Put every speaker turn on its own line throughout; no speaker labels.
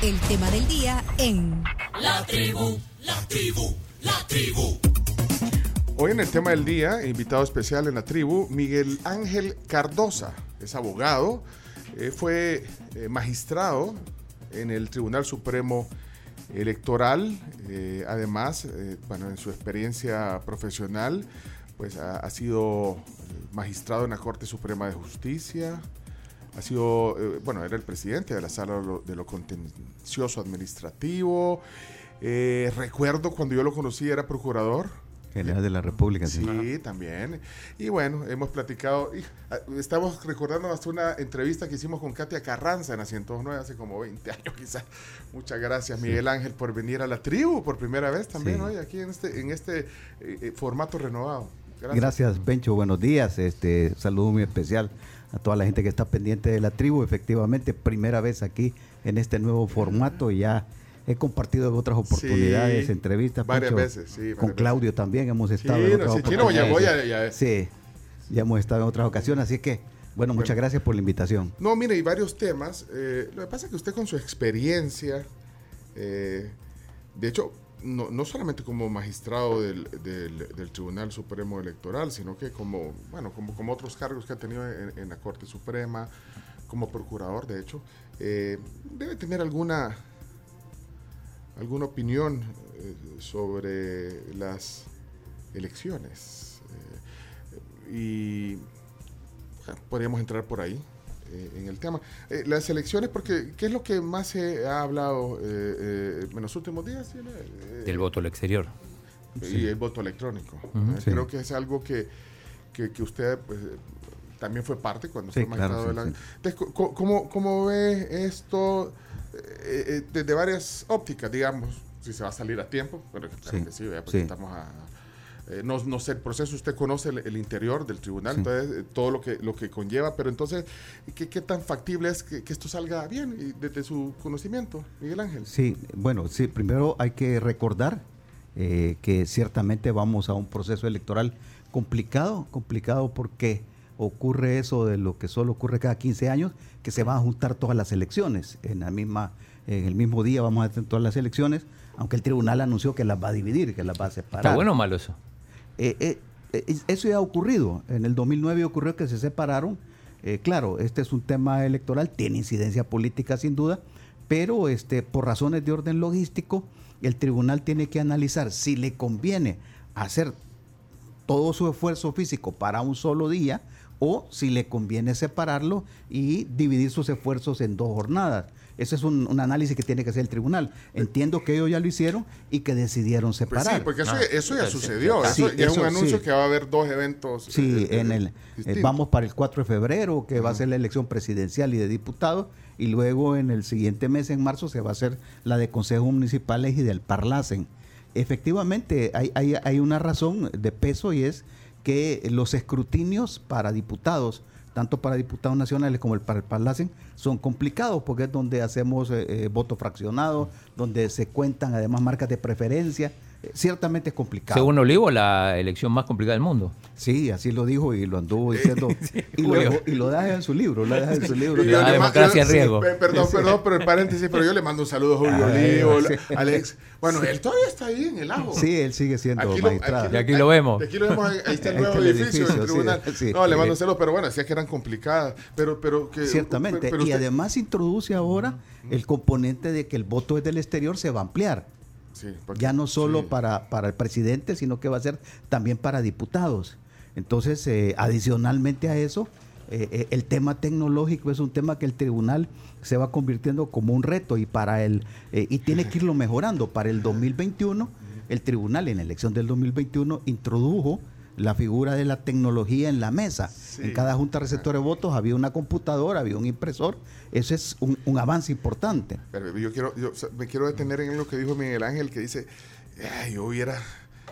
El tema del día en
La tribu, la tribu, la tribu.
Hoy en el tema del día, invitado especial en la tribu, Miguel Ángel Cardosa. Es abogado, eh, fue eh, magistrado en el Tribunal Supremo Electoral. eh, además, eh, bueno, en su experiencia profesional, pues ha, ha sido magistrado en la Corte Suprema de Justicia. Ha sido, eh, bueno, era el presidente de la Sala de lo, Contencioso Administrativo. Eh, recuerdo cuando yo lo conocí, era procurador.
General de la República, sí.
Sí, también. Y bueno, hemos platicado, y, ah, estamos recordando hasta una entrevista que hicimos con Katia Carranza en la 109 hace como 20 años quizás. Muchas gracias Miguel Ángel por venir a la tribu por primera vez también
Sí.
hoy aquí en este, en este eh, formato renovado.
Gracias, Bencho. Buenos días. Este saludo muy especial a toda la gente que está pendiente de la tribu. Efectivamente, primera vez aquí en este nuevo formato. y Ya he compartido en otras oportunidades,
Sí,
entrevistas.
varias veces, sí,
Con Claudio también hemos
Sí,
estado. en
no,
otras
sí, ya
oportunidades.
voy a- ya-
Sí, ya hemos estado en otras ocasiones. Así que, bueno, muchas gracias por la invitación.
No, mire, hay varios temas. Eh, lo que pasa es que usted con su experiencia, eh, de hecho, no, no solamente como magistrado del, del- Tribunal Supremo Electoral, sino que como, bueno, como, como otros cargos que ha tenido en, la Corte Suprema, como procurador, de hecho, eh, debe tener alguna, alguna opinión eh, sobre las elecciones. Eh, y podríamos entrar por ahí en el tema. Eh, las elecciones, porque ¿qué es lo que más se ha hablado eh, eh, en los últimos días? ¿sí? Eh,
Del voto al exterior.
y el voto electrónico. Eh,
sí.
Creo que es algo que, que, que usted pues, eh, también fue parte cuando
Sí,
fue magistrado
claro,
de
sí,
la...
sí.
Entonces, ¿cómo, ¿cómo ve esto eh, eh, desde varias ópticas, digamos? Si se va a salir a tiempo, pero claro
Sí,
que sí, porque
sí.
estamos a... eh, no, no sé, el proceso, usted conoce el, el interior del tribunal,
Sí.
entonces eh, todo lo que, lo que conlleva, pero entonces, ¿qué, qué tan factible es que, que esto salga bien y desde su conocimiento, Miguel Ángel?
Sí, bueno, sí, primero hay que recordar eh, que ciertamente vamos a un proceso electoral complicado, complicado porque ocurre eso de lo que solo ocurre cada 15 años, que se van a juntar todas las elecciones. En, la misma, en el mismo día vamos a tener todas las elecciones, aunque el tribunal anunció que las va a dividir, que las va a separar.
¿Está bueno o malo eso?
Eh, eh, eh, eso ya ha ocurrido. En el 2009 ocurrió que se separaron. Claro, este es un tema electoral, tiene incidencia política sin duda, pero este, por razones de orden logístico, el tribunal tiene que analizar si le conviene hacer todo su esfuerzo físico para un solo día o si le conviene separarlo y dividir sus esfuerzos en dos jornadas. Ese es un, un análisis que tiene que hacer el tribunal. Entiendo que ellos ya lo hicieron y que decidieron
Pues
separar.
sí, porque eso,
Ah,
eso ya sucedió.
sí,
eso ya es un anuncio
sí.
que va a haber dos eventos.
Sí,
eh,
en
eh,
el, eh, vamos para el 4 de febrero, que va a ser la elección presidencial y de diputados, y luego en el siguiente mes, en marzo, se va a hacer la de consejos municipales y del Parlacen. Efectivamente, hay, hay, hay una razón de peso y es que los escrutinios para diputados, tanto para diputados nacionales como el para el Parlacen, son complicados porque es donde hacemos eh, eh, voto fraccionado, donde se cuentan además marcas de preferencia. Ciertamente es complicado.
Según Olivo, la elección más complicada del mundo.
Sí, así lo dijo y lo anduvo diciendo. y, lo,
Julio.
y lo deja en su libro, lo deja en su libro.
La democracia
yo-
riesgo.
pe- Perdón, perdón, pero el paréntesis, pero yo le mando un saludo a Julio
Ay,
Olivo,
sí.
Alex. Bueno, él todavía está ahí en el ajo.
Sí, él sigue siendo
Aquí lo,
magistrado.
Y aquí lo vemos.
Aquí lo vemos, ahí está el nuevo
está el
edificio,
edificio,
del tribunal.
sí.
No, le mando saludos, pero bueno, decía que eran complicadas. Pero, pero que.
Ciertamente.
pero
y
usted-
además introduce ahora el componente de que el voto es del exterior se va a ampliar.
Sí,
Ya no solo
sí.
para, para el presidente, sino que va a ser también para diputados. Entonces, eh, adicionalmente a eso, eh, eh, el tema tecnológico es un tema que el tribunal se va convirtiendo como un reto y para el eh, y tiene que irlo mejorando. Para el 2021, el tribunal en la elección del 2021 introdujo la figura de la tecnología en la mesa.
Sí.
En cada junta receptora de votos había una computadora, había un impresor. Eso es un, un avance importante.
Pero yo quiero, yo me quiero detener en lo que dijo Miguel Ángel, que dice, "Ay, yo hubiera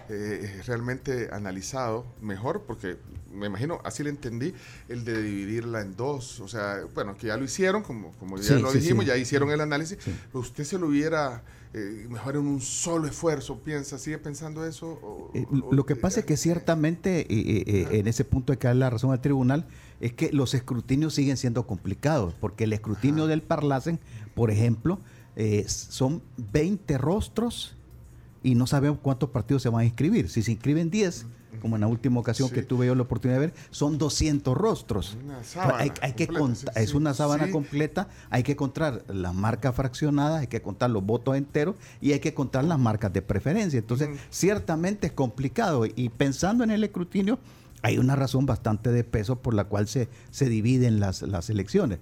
eh, realmente analizado mejor, porque me imagino, así le entendí, el de dividirla en dos. O sea, bueno, que ya lo hicieron, como, como ya
Sí,
lo dijimos,
sí.
ya hicieron el análisis, pero usted se lo hubiera eh, mejor en un solo esfuerzo, piensa, sigue pensando eso. O-
Eh,
o-
lo que pasa es que ciertamente, eh, eh, eh, en ese punto hay que dar la razón al tribunal, es que los escrutinios siguen siendo complicados, porque el escrutinio del Parlacen, por ejemplo, eh, son 20 rostros y no sabemos cuántos partidos se van a inscribir. Si se inscriben 10, como en la última ocasión que tuve yo la oportunidad de ver, son 200 rostros.
Una
Entonces,
sábana
hay, hay que
completa,
contar-
sí,
es una sábana
sí.
completa, hay que contar las marcas fraccionadas, hay que contar los votos enteros y hay que contar las marcas de preferencia. Entonces, ciertamente es complicado y pensando en el escrutinio, hay una razón bastante de peso por la cual se, se dividen las, las elecciones.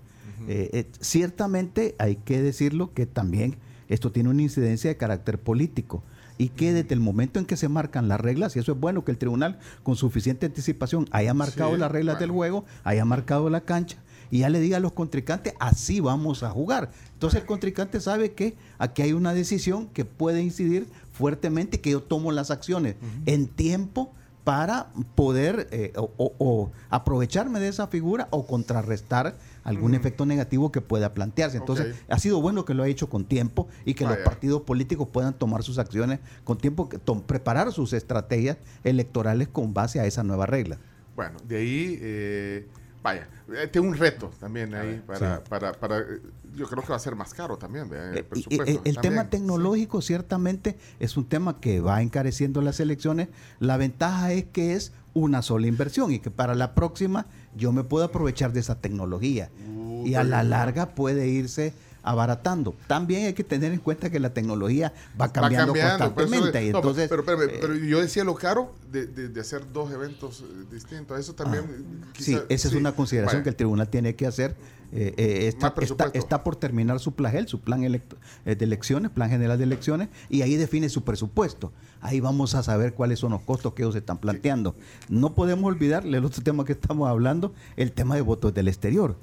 Eh, eh, ciertamente hay que decirlo que también esto tiene una incidencia de carácter político y que desde el momento en que se marcan las reglas, y eso es bueno que el tribunal con suficiente anticipación haya marcado
Sí,
las reglas del juego, haya marcado la cancha y ya le diga a los contrincantes, así vamos a jugar. Entonces el contrincante sabe que aquí hay una decisión que puede incidir fuertemente, que yo tomo las acciones en tiempo para poder eh, o, o- o aprovecharme de esa figura o contrarrestar algún efecto negativo que pueda plantearse. Entonces, ha sido bueno que lo ha hecho con tiempo y que los partidos políticos puedan tomar sus acciones con tiempo, preparar sus estrategias electorales con base a esa nueva regla.
Bueno, de ahí, eh, vaya, eh, tengo un reto también ahí para,
sí.
para, para, eh, yo creo que va a ser más caro también, ¿verdad? el
Eh, el, el tema tecnológico ciertamente es un tema que va encareciendo las elecciones. La ventaja es que es una sola inversión y que para la próxima yo me puedo aprovechar de esa tecnología
Uh,
y a la larga puede irse abaratando. También hay que tener en cuenta que la tecnología va
Va
cambiando,
por eso-
constantemente
no,
entonces
pero, pero,
eh,
pero yo decía lo caro de, de- de hacer dos eventos eh, distintos. Eso también. eh,
Sí, esa es una consideración que el tribunal tiene que hacer. Eh, eh, está, está- está por terminar su plagel, su plan electo- eh, de elecciones, plan general de elecciones, y ahí define su presupuesto. Ahí vamos a saber cuáles son los costos que ellos están planteando. No podemos olvidar el otro tema que estamos hablando, el tema de votos del exterior,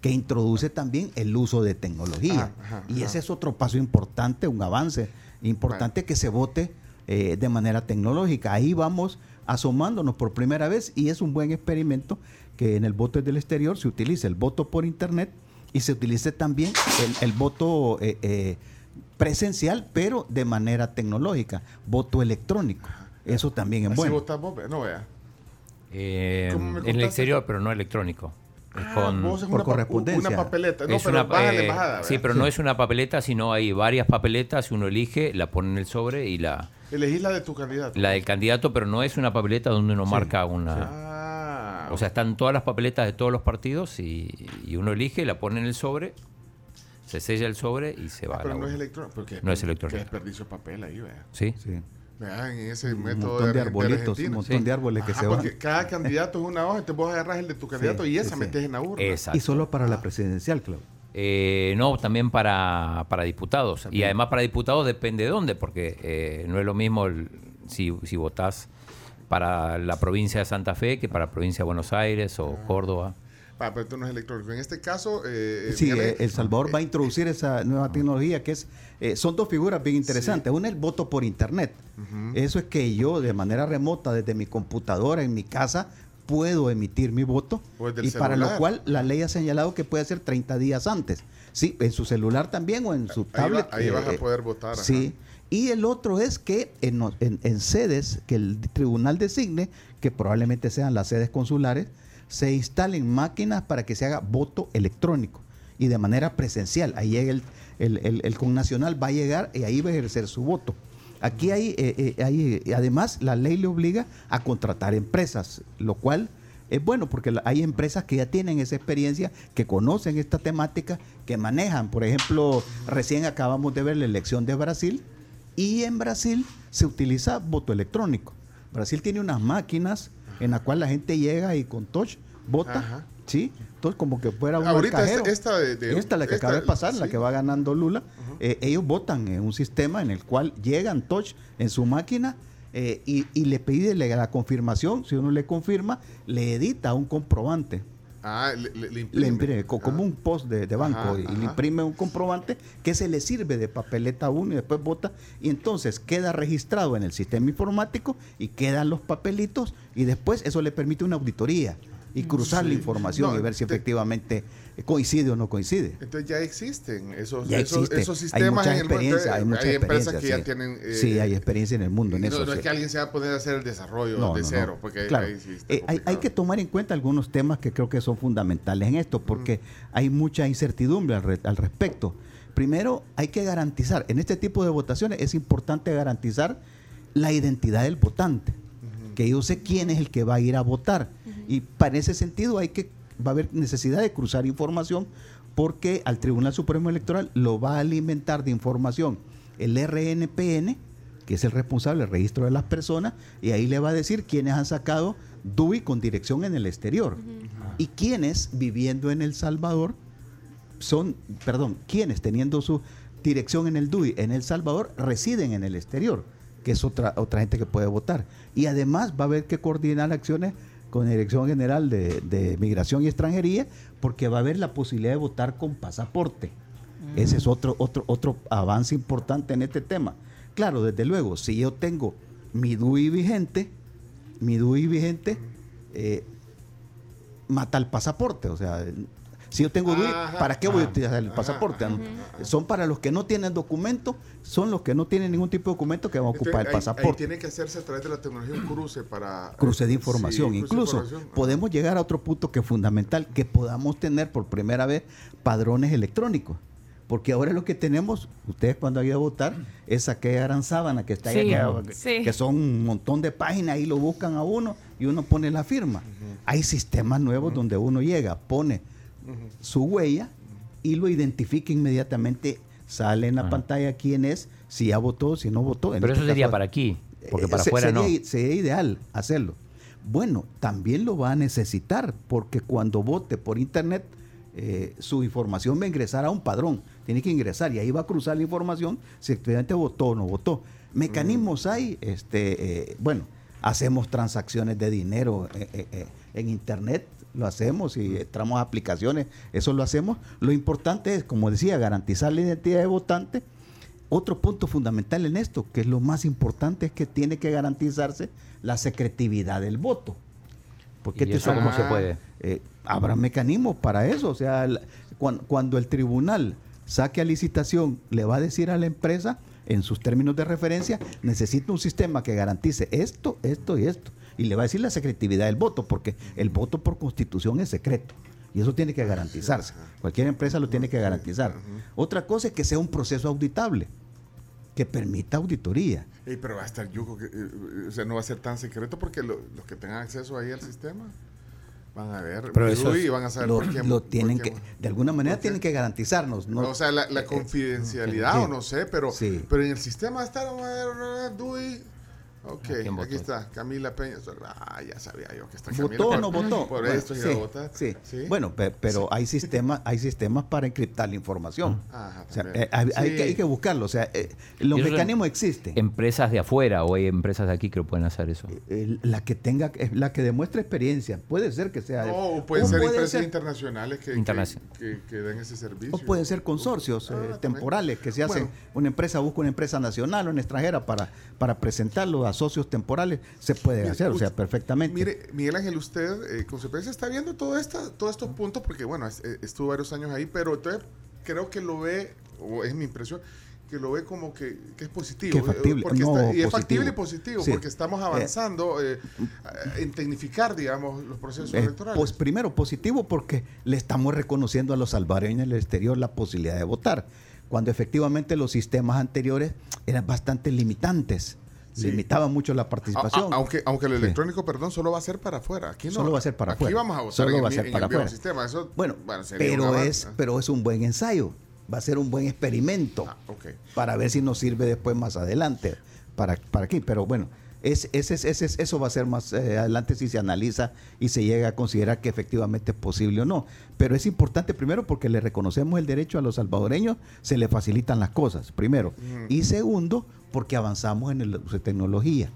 que introduce también el uso de tecnología.
Ajá,
y
ajá.
ese es otro paso importante, un avance importante que se vote eh, de manera tecnológica. Ahí vamos asomándonos por primera vez y es un buen experimento que en el voto del exterior se utilice el voto por internet y se utilice también el, el voto eh, eh, presencial, pero de manera tecnológica, voto electrónico. Eso también es
Así
bueno.
votás vos, no vea.
Eh,
¿Cómo me
en el exterior, pero no electrónico. Es
Ah,
con-
vos es
por
una
correspondencia.
Una papeleta. No,
es
pero
una, eh, sí, pero no es una papeleta, sino hay varias papeletas. Uno elige, la pone en el sobre y la,
Elegís la de tu candidato.
la del candidato, pero no es una papeleta donde uno marca una.
Ah,
O sea, están todas las papeletas de todos los partidos y, y uno elige, la pone en el sobre, se sella el sobre y se va. a
pero
la
no es electrónico. porque
No es electrónico.
Qué desperdicio de papel ahí, vea.
Sí.
Sí.
Vean, en ese
Un
método
montón de
Argen-
arbolitos, un
Argentina.
montón
Sí.
de árboles que
Ajá,
se van.
porque cada candidato es una hoja, entonces vos agarras el de tu candidato y esa
sí, sí.
metes en la urna.
Exacto.
Y solo para la presidencial, Claudio.
Eh, no, también para, para diputados. Y además para diputados depende de dónde, porque eh, no es lo mismo el- si, si votás para la provincia de Santa Fe que para la provincia de Buenos Aires o Córdoba.
Ah, pero esto no es electrónico. En este caso, eh,
Sí,
Miguel,
eh, El Salvador va a introducir esa nueva tecnología que es, eh, son dos figuras bien interesantes. Una es el voto por internet. Eso es que yo de manera remota desde mi computadora en mi casa puedo emitir mi voto y para lo cual la ley ha señalado que puede ser 30 días antes. Sí, en su celular también o en su
Ahí va-
tablet.
ahí vas a
eh,
poder votar, ajá.
Sí. Y el otro es que en- en sedes que el tribunal designe, que probablemente sean las sedes consulares, se instalen máquinas para que se haga voto electrónico y de manera presencial. Ahí el, el, el, va a llegar y ahí va a ejercer su voto. Aquí hay, eh, eh, hay, eh, además, la ley le obliga a contratar empresas, lo cual es bueno porque hay empresas que ya tienen esa experiencia, que conocen esta temática, que manejan. Por ejemplo, recién acabamos de ver la elección de Brasil y en Brasil se utiliza voto electrónico. Brasil tiene unas máquinas en la cual la gente llega y con touch vota,
Ajá.
¿sí? Entonces como que fuera un
Ahorita esta- esta de- de-
Esta, la que
esta-
acaba de pasar, la que va ganando Lula, eh, ellos votan en un sistema en el cual llegan touch en su máquina eh, y, y le pide la confirmación, si uno le confirma, le edita un comprobante.
Ah, le, le- le
Le
imprime.
imprime, co- como
Ah.
un post de, de banco
Ajá,
y le imprime un comprobante que se le sirve de papeleta a uno y después vota y entonces queda registrado en el sistema informático y quedan los papelitos y después eso le permite una auditoría y cruzar la información
No,
y ver si
te-
efectivamente coincide o no coincide.
Entonces ya existen esos,
Ya
esos,
existe.
esos
hay
sistemas
mucha
en el mundo.
experiencia, hay
empresas que ya
sí.
tienen. eh,
sí, hay experiencia en el mundo en
y
eso.
no,
sí.
es que alguien se va a poner a hacer el desarrollo
No,
de cero, porque
Claro.
ahí
Eh, hay, hay que tomar en cuenta algunos temas que creo que son fundamentales en esto, porque hay mucha incertidumbre al, re- al respecto. Primero, hay que garantizar, en este tipo de votaciones es importante garantizar la identidad del votante, que yo sé quién es el que va a ir a votar. Y para ese sentido hay que, va a haber necesidad de cruzar información porque al Tribunal Supremo Electoral lo va a alimentar de información el RNPN, que es el responsable del registro de las personas, y ahí le va a decir quiénes han sacado DUI con dirección en el exterior. Y quiénes viviendo en El Salvador son, perdón, quienes teniendo su dirección en el DUI en El Salvador residen en el exterior, que es otra, otra gente que puede votar. Y además va a haber que coordinar acciones con la Dirección General de, de Migración y Extranjería, porque va a haber la posibilidad de votar con pasaporte. Ese es otro, otro, otro avance importante en este tema. Claro, desde luego, si yo tengo mi DUI vigente, mi DUI vigente eh, mata el pasaporte. O sea, si yo tengo DUI,
Ajá,
¿para qué voy a
ajá,
utilizar el
ajá,
pasaporte?
ajá,
Son para los que no tienen documento, son los que no tienen ningún tipo de documento que van a
Entonces,
ocupar el
ahí- ahí
pasaporte.
tiene que hacerse a través de la tecnología un cruce para...
cruce de
Sí,
información.
de
Incluso
información.
podemos llegar a otro punto que es fundamental, que podamos tener por primera vez padrones electrónicos. Porque ahora lo que tenemos, ustedes cuando han ido a votar, es aquella gran sábana que está ahí,
Sí,
que,
sí.
que son un montón de páginas, ahí lo buscan a uno y uno pone la firma. Hay sistemas nuevos donde uno llega, pone su huella y lo identifica inmediatamente, sale en la pantalla quién es, si ya votó, si no votó. En
Pero
este
eso sería
caso-
para aquí, porque
eh,
para
se-
afuera
sería,
no.
Sería ideal hacerlo. Bueno, también lo va a necesitar porque cuando vote por internet, eh, su información va a ingresar a un padrón. Tiene que ingresar y ahí va a cruzar la información si efectivamente votó o no votó. Mecanismos hay, este, eh, bueno, hacemos transacciones de dinero eh, eh, eh, en internet, lo hacemos y entramos a aplicaciones, eso lo hacemos. Lo importante es, como decía, garantizar la identidad de votante. Otro punto fundamental en esto, que es lo más importante, es que tiene que garantizarse la secretividad del voto. Porque
¿Y eso
es-
cómo se puede?
eh, habrá mecanismos para eso. O sea, el- cuan- cuando, el tribunal saque a licitación, le va a decir a la empresa, en sus términos de referencia, necesita un sistema que garantice esto, esto y esto. Y le va a decir la secretividad del voto, porque el voto por constitución es secreto. Y eso tiene que garantizarse. Cualquier empresa lo tiene que garantizar. Otra cosa es que sea un proceso auditable, que permita auditoría.
Ey, pero va a estar yuco, que, eh, eh, o sea, no va a ser tan secreto porque lo- los que tengan acceso ahí al sistema van a ver
Pero eso
y van a saber
Lo,
por qué.
lo
por
tienen
qué-
que, de alguna manera tienen que garantizarnos. ¿no?
o sea, la, la
Eh, eh,
confidencialidad o no sé, pero,
Sí.
pero en el sistema va a estar Ok,
quién votó?
aquí está, Camila Peña. Ah, ya sabía yo que está
¿Votó
Camila.
o
por-
no votó?
Por
Bueno,
esto
sí,
iba a votar.
sí.
Sí.
Bueno, pe- pero hay sistemas, hay sistemas para encriptar la información.
Ajá,
O sea,
también.
eh, hay, que, hay que buscarlo. O sea, eh, los
¿Y eso
mecanismos
en-
existen.
Empresas de afuera o hay empresas de aquí que lo pueden hacer eso.
Eh, la que tenga, la que demuestre experiencia. Puede ser que sea.
No, o pueden
o
ser
puede
empresas
ser-
internacionales que, que-
Internacional.
que, que den ese servicio.
O pueden ser consorcios
Ah,
eh, temporales que se hacen.
Bueno.
Una empresa busca una empresa nacional o una extranjera para, para presentarlo a socios temporales. Se puede
Mire,
hacer, o sea, perfectamente.
Mire, Miguel Ángel, usted eh, con su experiencia está viendo todo esta, todos estos puntos porque, bueno, es- eh, estuvo varios años ahí, pero entonces creo que lo ve, o es mi impresión, que lo ve como que, que es positivo.
Que es factible,
eh, porque
no,
está- y es factible y positivo,
Sí.
porque estamos avanzando eh, en tecnificar, digamos, los procesos
Eh,
electorales.
pues primero positivo porque le estamos reconociendo a los salvadoreños en el exterior la posibilidad de votar, cuando efectivamente los sistemas anteriores eran bastante limitantes,
Sí.
limitaban mucho la
A- a-
participación.
aunque, aunque el
Sí.
electrónico, perdón, solo va a ser para afuera. Aquí no.
Solo va a ser para
Aquí
afuera.
vamos a votar
Solo
en
va a ser
en
para
el
afuera.
Eso,
bueno, pero es, pero es un buen ensayo, va a ser un buen experimento
Ah, ok.
para ver si nos sirve después más adelante para, para aquí. Pero bueno, es, ese, es- es- eso va a ser más eh, adelante si se analiza y se llega a considerar que efectivamente es posible o no. Pero es importante primero porque le reconocemos el derecho a los salvadoreños, se le facilitan las cosas, primero. Y segundo, porque avanzamos en el uso de tecnología.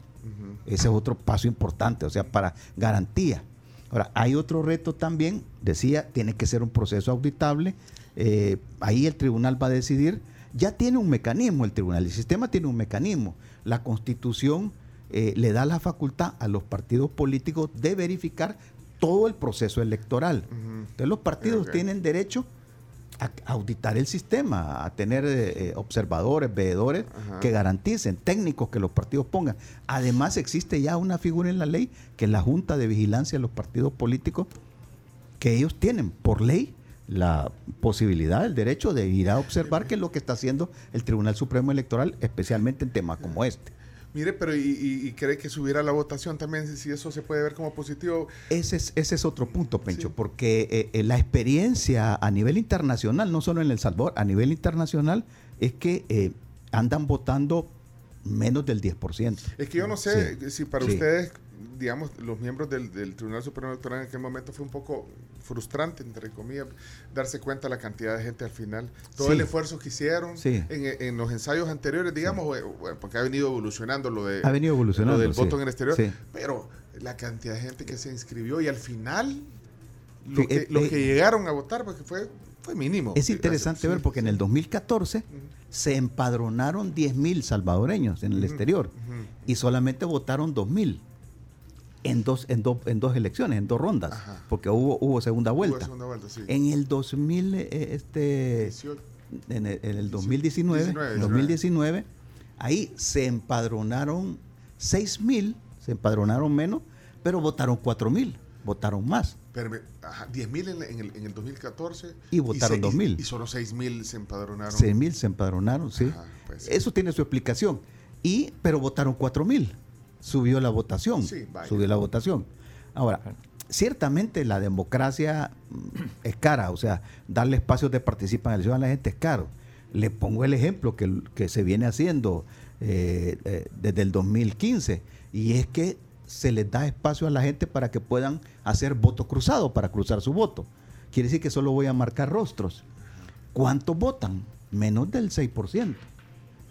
Ese es otro paso importante, o sea, para garantía. Ahora, hay otro reto también, decía, tiene que ser un proceso auditable. eh, ahí el tribunal va a decidir, ya tiene un mecanismo el tribunal, el sistema tiene un mecanismo. La constitución eh, le da la facultad a los partidos políticos de verificar todo el proceso electoral. Entonces los partidos tienen derecho a auditar el sistema, a tener eh, eh, observadores, veedores
Ajá.
que garanticen, técnicos que los partidos pongan. Además existe ya una figura en la ley que es la Junta de Vigilancia de los Partidos Políticos, que ellos tienen por ley la posibilidad, el derecho de ir a observar qué es lo que está haciendo el Tribunal Supremo Electoral, especialmente en temas como este.
Mire, pero ¿y, cree que subiera la votación también? Si eso se puede ver como positivo.
Ese es, ese es otro punto, Pencho, porque eh, eh, la experiencia a nivel internacional, no solo en El Salvador, a nivel internacional, es que eh, andan votando menos del 10%.
Es que yo no sé si para ustedes digamos, los miembros del, Tribunal Supremo Electoral en aquel momento fue un poco frustrante, entre comillas, darse cuenta de la cantidad de gente al final. Todo el esfuerzo que hicieron en, los ensayos anteriores, digamos, porque ha venido evolucionando lo, de,
ha venido evolucionando,
del voto en el exterior, pero la cantidad de gente que se inscribió y al final los que, eh, que, llegaron a votar, porque fue, fue mínimo.
Es interesante ver porque en el 2014 se empadronaron 10.000 salvadoreños en el exterior y solamente votaron 2.000 en dos, en, en dos elecciones, en dos rondas, porque hubo, hubo segunda vuelta. En el 2000, eh, este, en el, 2019, 2019, ahí se empadronaron 6 mil, se empadronaron menos, pero votaron 4 mil, votaron más.
Pero, 10 mil en, el, en, el, 2014.
Y votaron 2 mil.
Y, solo 6 mil se empadronaron.
6 mil se empadronaron, sí. Pues Eso tiene su explicación. Y, pero votaron 4 mil subió la votación. subió la votación. Ahora, ciertamente la democracia mm, es cara, o sea, darle espacios de participación a la gente es caro. Le pongo el ejemplo que, que se viene haciendo eh, eh, desde el 2015, y es que se les da espacio a la gente para que puedan hacer voto cruzado, para cruzar su voto. Quiere decir que solo voy a marcar rostros. ¿Cuántos votan? Menos del 6%.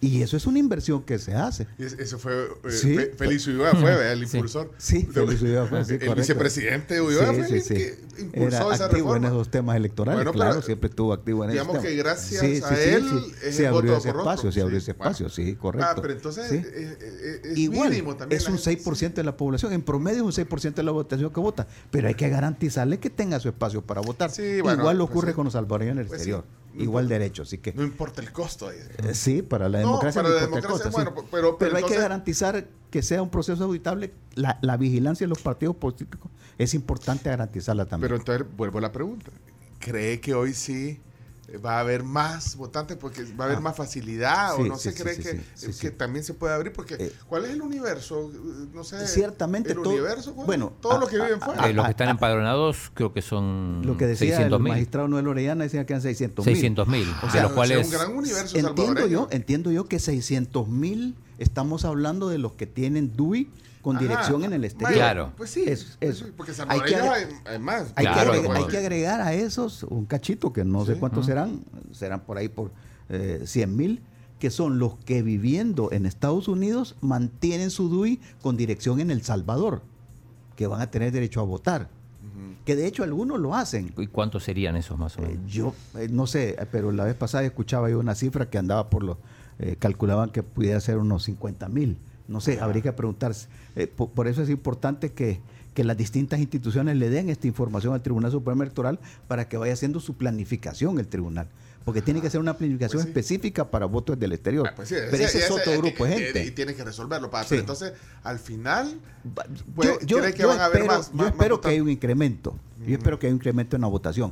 Y eso es una inversión que se hace.
eso fue. Eh, Félix Ulloa fue el impulsor.
Sí, Félix Ulloa fue. Sí,
el vicepresidente Ulloa fue el que impulsó
Era
esa
activo en esos temas electorales. claro, siempre estuvo activo en
eso. Digamos que gracias a él
se abrió ese espacio, se abrió ese espacio, sí, correcto. Ah,
pero entonces eh, eh, es
Igual,
mínimo también.
Es un 6% de la población. En promedio es un 6% de la votación que vota. Pero hay que garantizarle que tenga su espacio para votar. Igual pues ocurre con los salvadoreños en el pues igual derecho. Así que,
no importa el costo.
Eh, sí, para la democracia no, importa el costo. Bueno, pero, pero, hay que garantizar que sea un proceso auditable. La, la, vigilancia de los partidos políticos es importante garantizarla también.
Pero entonces vuelvo a la pregunta. ¿Cree que hoy sí va a haber más votantes porque va a haber ah. más facilidad o no se cree que, que también se puede abrir porque eh, ¿cuál es el universo? No sé.
Ciertamente
el universo, bueno,
todos
los que viven fuera.
los que están empadronados creo que son
lo que decía el magistrado Noel Orellana decía que eran 600
mil. 600 mil,
o sea, los cuales un gran universo
entiendo yo, entiendo yo que 600 mil estamos hablando de los que tienen DUI con dirección en el exterior.
Claro.
Pues sí.
Eso,
pues porque hay que, hay, más.
Hay, que agregar, hay, que agregar, a esos un cachito, que no sé cuántos serán, serán por ahí por eh, 100 mil, que son los que viviendo en Estados Unidos mantienen su DUI con dirección en El Salvador, que van a tener derecho a votar. Que de hecho algunos lo hacen.
¿Y cuántos serían esos más o
menos? Eh, yo eh, no sé, pero la vez pasada escuchaba yo una cifra que andaba por los, eh, calculaban que pudiera ser unos 50 mil. No sé, habría que preguntarse. Eh, por, eso es importante que, las distintas instituciones le den esta información al Tribunal Supremo Electoral para que vaya haciendo su planificación el tribunal. Porque tiene que ser una planificación pues específica para votos del exterior. Ah, pues Pero ese, es otro grupo de gente.
Y tiene que resolverlo. Para, entonces, al final, yo, ¿cree que van a haber más,
Yo espero que haya un incremento. Yo espero que haya un incremento en la votación.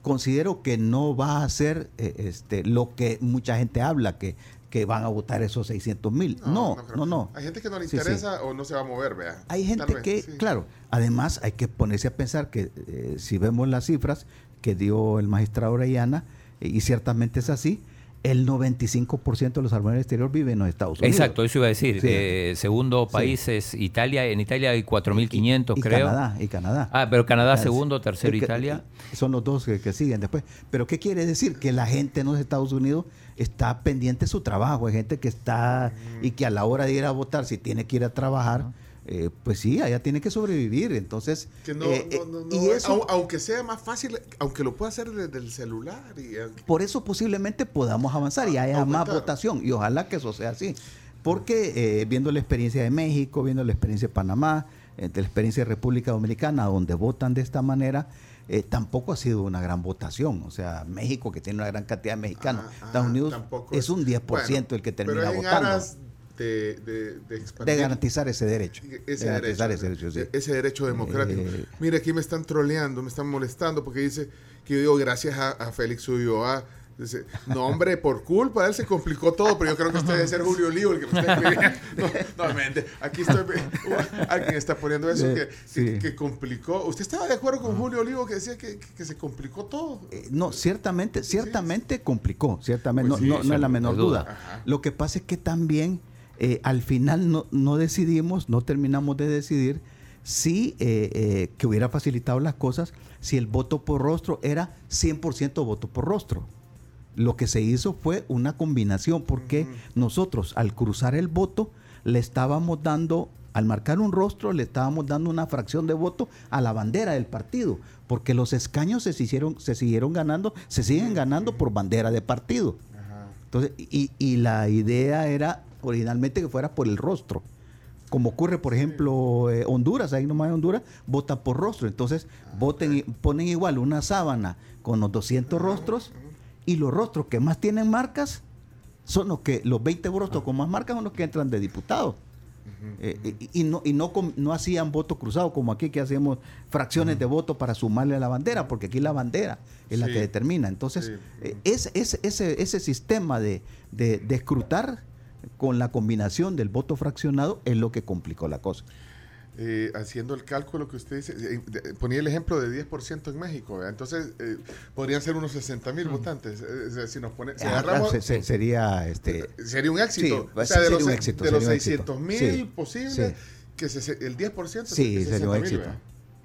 Considero que no va a ser eh, este, lo que mucha gente habla, que que van a votar esos 600 mil. No, no, no,
Hay gente que no le interesa o no se va a mover, vea.
Hay gente que, claro, además hay que ponerse a pensar que eh, si vemos las cifras que dio el magistrado Orellana, eh, y ciertamente es así, el 95% de los albaneses exterior viven en los Estados Unidos.
Exacto, eso iba a decir. Eh, segundo país es Italia. En Italia hay 4.500, creo.
Canadá, y Canadá.
Ah, pero Canadá segundo, tercero Italia.
Son los dos que, siguen después. Pero ¿qué quiere decir? Que la gente en los Estados Unidos está pendiente de su trabajo. Hay gente que está y que a la hora de ir a votar, si tiene que ir a trabajar, eh, pues sí, allá tiene que sobrevivir. Entonces,
eh, eh, y eso, aunque sea más fácil, aunque lo pueda hacer desde el celular. Y,
por eso posiblemente podamos avanzar y haya más votación. Y ojalá que eso sea así. Porque viendo la experiencia de México, viendo la experiencia de Panamá, de la experiencia de República Dominicana, donde votan de esta manera, tampoco ha sido una gran votación. O sea, México, que tiene una gran cantidad de mexicanos, Estados Unidos es un 10% el que termina votando de, garantizar ese derecho.
Ese derecho, ese derecho, democrático. Eh, Mire, aquí me están troleando, me están molestando porque dice que yo digo, gracias a, a Félix Ulloa. Dice, no, hombre, por culpa de él se complicó todo, pero yo creo que usted debe ser Julio Olivo el que me está escribiendo. No, no, mente, aquí estoy. Alguien está poniendo eso que,
Sí.
que, que complicó. ¿Usted estaba de acuerdo con Julio Olivo que decía que, que- se complicó todo?
Eh, no, ciertamente, ciertamente complicó, ciertamente,
Pues
no,
sí,
no, no es la menor
duda.
Lo que pasa es que también eh, al final no, no decidimos, no terminamos de decidir si eh, eh, que hubiera facilitado las cosas, si el voto por rostro era 100% voto por rostro. Lo que se hizo fue una combinación, porque nosotros al cruzar el voto le estábamos dando, al marcar un rostro, le estábamos dando una fracción de voto a la bandera del partido, porque los escaños se hicieron, se siguieron ganando, se siguen ganando por bandera de partido. Entonces, y, y la idea era originalmente que fuera por el rostro. Como ocurre, por ejemplo, eh, Honduras, ahí nomás en Honduras, vota por rostro. Entonces, voten, i- ponen igual una sábana con los 200 rostros y los rostros que más tienen marcas son los que, los 20 rostros con más marcas son los que entran de diputados. Eh, y, y no, y no, no hacían voto cruzado como aquí que hacemos fracciones de voto para sumarle a la bandera, porque aquí la bandera es la que determina. Entonces,
Sí.
eh, ese, ese, ese sistema de, de, de escrutar con la combinación del voto fraccionado es lo que complicó la cosa.
eh, haciendo el cálculo que usted dice, eh, de- ponía el ejemplo de 10% en México, ¿verdad? entonces eh, podrían ser unos 60 mil votantes. eh, si nos pone, si
Ah,
agarramos,
se- se- sería este
sería un éxito.
Sí,
o sea, de
sería
los,
un éxito,
de los
sería un éxito.
600 mil
Sí,
posibles,
sí.
que se- el 10%
Sí,
es
sería un
60,000,
éxito.
¿verdad?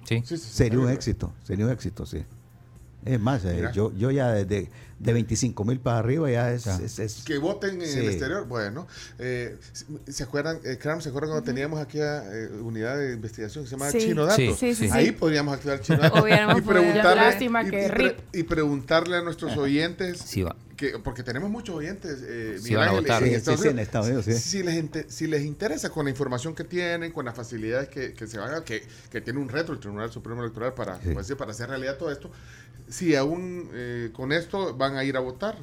Sí.
Sí, 60,000,
sería un éxito, sería un éxito, sí. Es más, eh, yo, yo ya de, de 25 mil para arriba ya es...
Ya.
es- es-
Que voten en
Sí.
el exterior. Bueno, eh, ¿se acuerdan, eh, Cram, ¿se acuerdan cuando teníamos aquí a eh, unidad de investigación que se llama
Sí.
Chino Datos?
Sí,
Sí, sí,
sí.
Ahí
sí.
podríamos activar Chino y preguntarle,
Lástima
y,
que
y pre-
RIP.
y preguntarle a nuestros oyentes,
Sí, va.
que, porque tenemos muchos oyentes, eh,
Sí
Miguel
van a
Ángel,
votar.
en
Sí,
Estados
sí, sí, en
Unidos.
Estados Unidos, sí.
Si les, si les interesa con la información que tienen, con las facilidades que, que se van a, que, que tiene un reto el Tribunal Supremo Electoral para,
Sí.
pues, para hacer realidad todo esto, si aún eh, con esto van a ir a votar.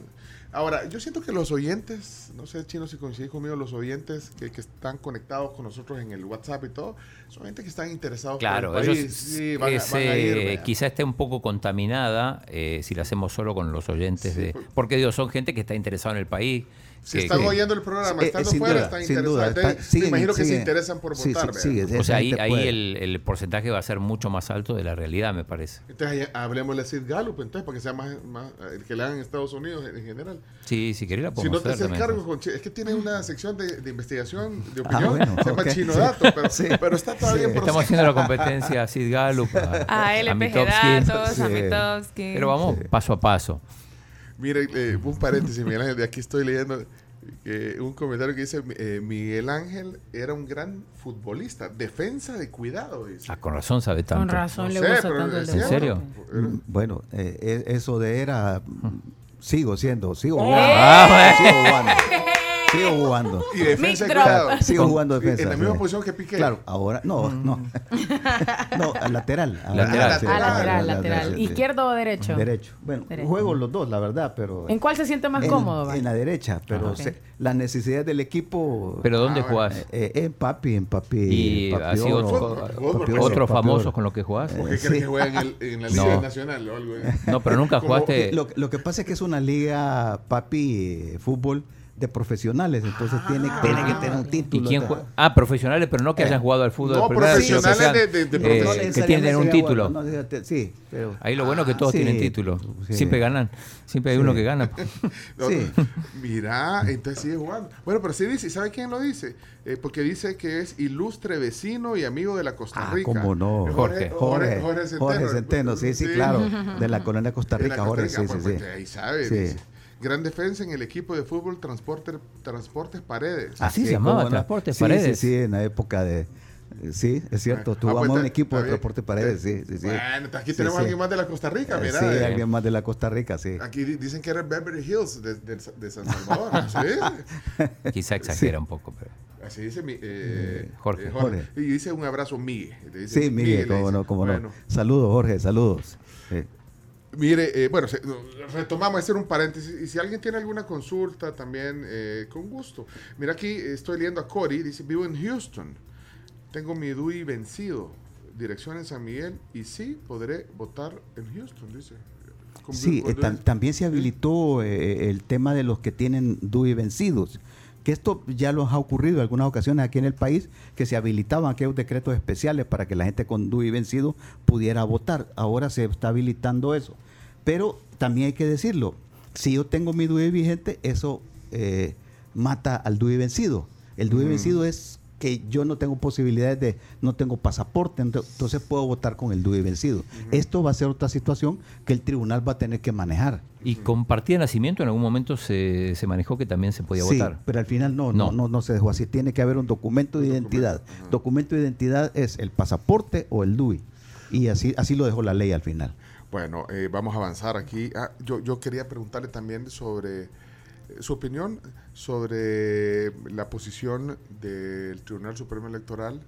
Ahora, yo siento que los oyentes, no sé, Chino, si coincidís conmigo, los oyentes que, que están conectados con nosotros en el WhatsApp y todo, son gente que están interesados
Claro,
por el
ellos.
Sí, van a-
es,
van a ir,
eh, quizá esté un poco contaminada eh, si la hacemos solo con los oyentes
Sí,
de
por-
porque digo son gente que está interesada en el país
Si están
que-
oyendo el programa,
Eh,
estando
eh, sin
fuera,
duda,
están
sin
interesados.
duda,
Entonces,
está-
me
siguen-
imagino que se interesan por
sí,
votar.
sí,
o sea ahí,
puede.
el, el porcentaje va a ser mucho más alto de la realidad me parece
Entonces, hablemos de Sid Gallup, entonces, para que sea más, más el que le hagan en Estados Unidos en, en general.
sí si querés la
Si
podemos
no te haces cargo con es que tiene una sección de, de investigación de
Ah,
opinión,
bueno,
se llama Chino
sí.
Dato, pero,
Sí.
pero está todavía en
estamos haciendo la competencia a Sid Gallup a,
A
a
LPG
Mitofsky.
Datos, a. Mitofsky.
pero vamos paso a paso
Mire, eh, un paréntesis, Miguel Ángel, de aquí estoy leyendo eh, un comentario que dice, eh, Miguel Ángel era un gran futbolista, defensa de cuidado, dice.
ah, con razón sabe tanto
Con razón
No
le
sé,
gusta
pero
tanto el
¿En serio?
Bueno, eh, e- eso de era, sigo siendo, sigo jugando. Sigo jugando. Sigo jugando.
Y defensa cuidado.
Sigo jugando defensa.
En la misma
sí.
posición que Piqué.
Claro, ahora, no, no. no, al lateral. ahora-
Lateral.
sí,
lateral. ¿Izquierdo o derecho?
Derecho. Bueno,
Derecho.
juego los dos, la verdad, pero.
¿En cuál se siente más
en,
cómodo?
en la derecha, pero
Ah, ok.
se- las necesidades del equipo.
pero dónde
Ah,
jugás
eh, eh, en papi, en papi.
y
papi
así otros famosos con los que jugás
¿Por qué
Eh,
crees
sí.
que juega en, el- en la Liga
No.
Nacional o algo? eh?
no pero nunca jugaste
Lo, lo que pasa es que es una liga, papi, eh, fútbol de profesionales, entonces tiene, tiene que tener un
¿Y
título.
quién juega? Ah, profesionales, pero no que hayan jugado al fútbol
no,
de primera, sino que
profesionales
sean,
de- de- de
eh,
profesionales.
que tienen un título.
bueno, no, fíjate, sí, pero
Ahí lo bueno es que todos
sí,
tienen título.
sí.
Siempre ganan. Siempre hay
Sí.
uno que gana.
No,
Sí.
Mira, entonces sigue jugando. Bueno, pero sí dice, ¿sabe quién lo dice? Eh, porque dice que es ilustre vecino y amigo de la Costa
Ah,
Rica.
cómo no.
Eh,
Jorge.
Jorge,
Jorge,
Jorge Centeno.
Jorge Centeno, sí, sí, claro, de la colonia Costa Rica,
Costa
Jorge,
Rica,
sí,
pues,
sí,
pues,
sí.
Ahí sabe,
Sí.
dice. Gran defensa en el equipo de fútbol Transporte, Transportes Paredes.
Así se
Sí,
llamaba,
no.
Transportes
Sí,
Paredes.
Sí, sí, en la época de... Sí, es cierto,
Ah,
tuvimos
pues,
un equipo de. Transporte Paredes, sí, sí, sí.
Bueno, aquí
Sí,
tenemos a
sí.
alguien más de la Costa Rica,
Eh,
mira.
sí,
eh.
alguien más de la Costa Rica, sí.
Aquí di- dicen que era Beverly Hills de, de- de San Salvador. ¿sí?
Quizá exagera un poco, pero.
Así dice mi, eh,
Jorge.
eh,
Jorge.
Y dice un abrazo, Miguel. Dice
Sí, Miguel, cómo
dice.
no, cómo
Bueno,
no. Saludos, Jorge, saludos.
Mire, eh, bueno, se- retomamos, hacer un paréntesis. Y si alguien tiene alguna consulta, también eh, con gusto. Mira, aquí estoy leyendo a Cory, dice, vivo en Houston. Tengo mi DUI vencido. Dirección en San Miguel. Y sí, podré votar en Houston, dice.
Sí, eh, tam- también se habilitó eh, el tema de los que tienen DUI vencidos. Que esto ya los ha ocurrido en algunas ocasiones aquí en el país, que se habilitaban aquellos decretos especiales para que la gente con DUI vencido pudiera votar. Ahora se está habilitando eso. Pero también hay que decirlo, si yo tengo mi DUI vigente, eso eh, mata al DUI vencido. El DUI vencido es que yo no tengo posibilidades de, no tengo pasaporte, ento- entonces puedo votar con el DUI vencido. Esto va a ser otra situación que el tribunal va a tener que manejar.
Y con partida de nacimiento en algún momento se, se manejó que también se podía
Sí,
votar.
pero al final no, no,
No.
no, no se dejó así. Tiene que haber un documento de identidad. Documento de identidad es el pasaporte o el DUI. Y así, así lo dejó la ley al final.
Bueno, eh, vamos a avanzar aquí. Ah, yo, yo quería preguntarle también sobre su opinión sobre la posición del Tribunal Supremo Electoral.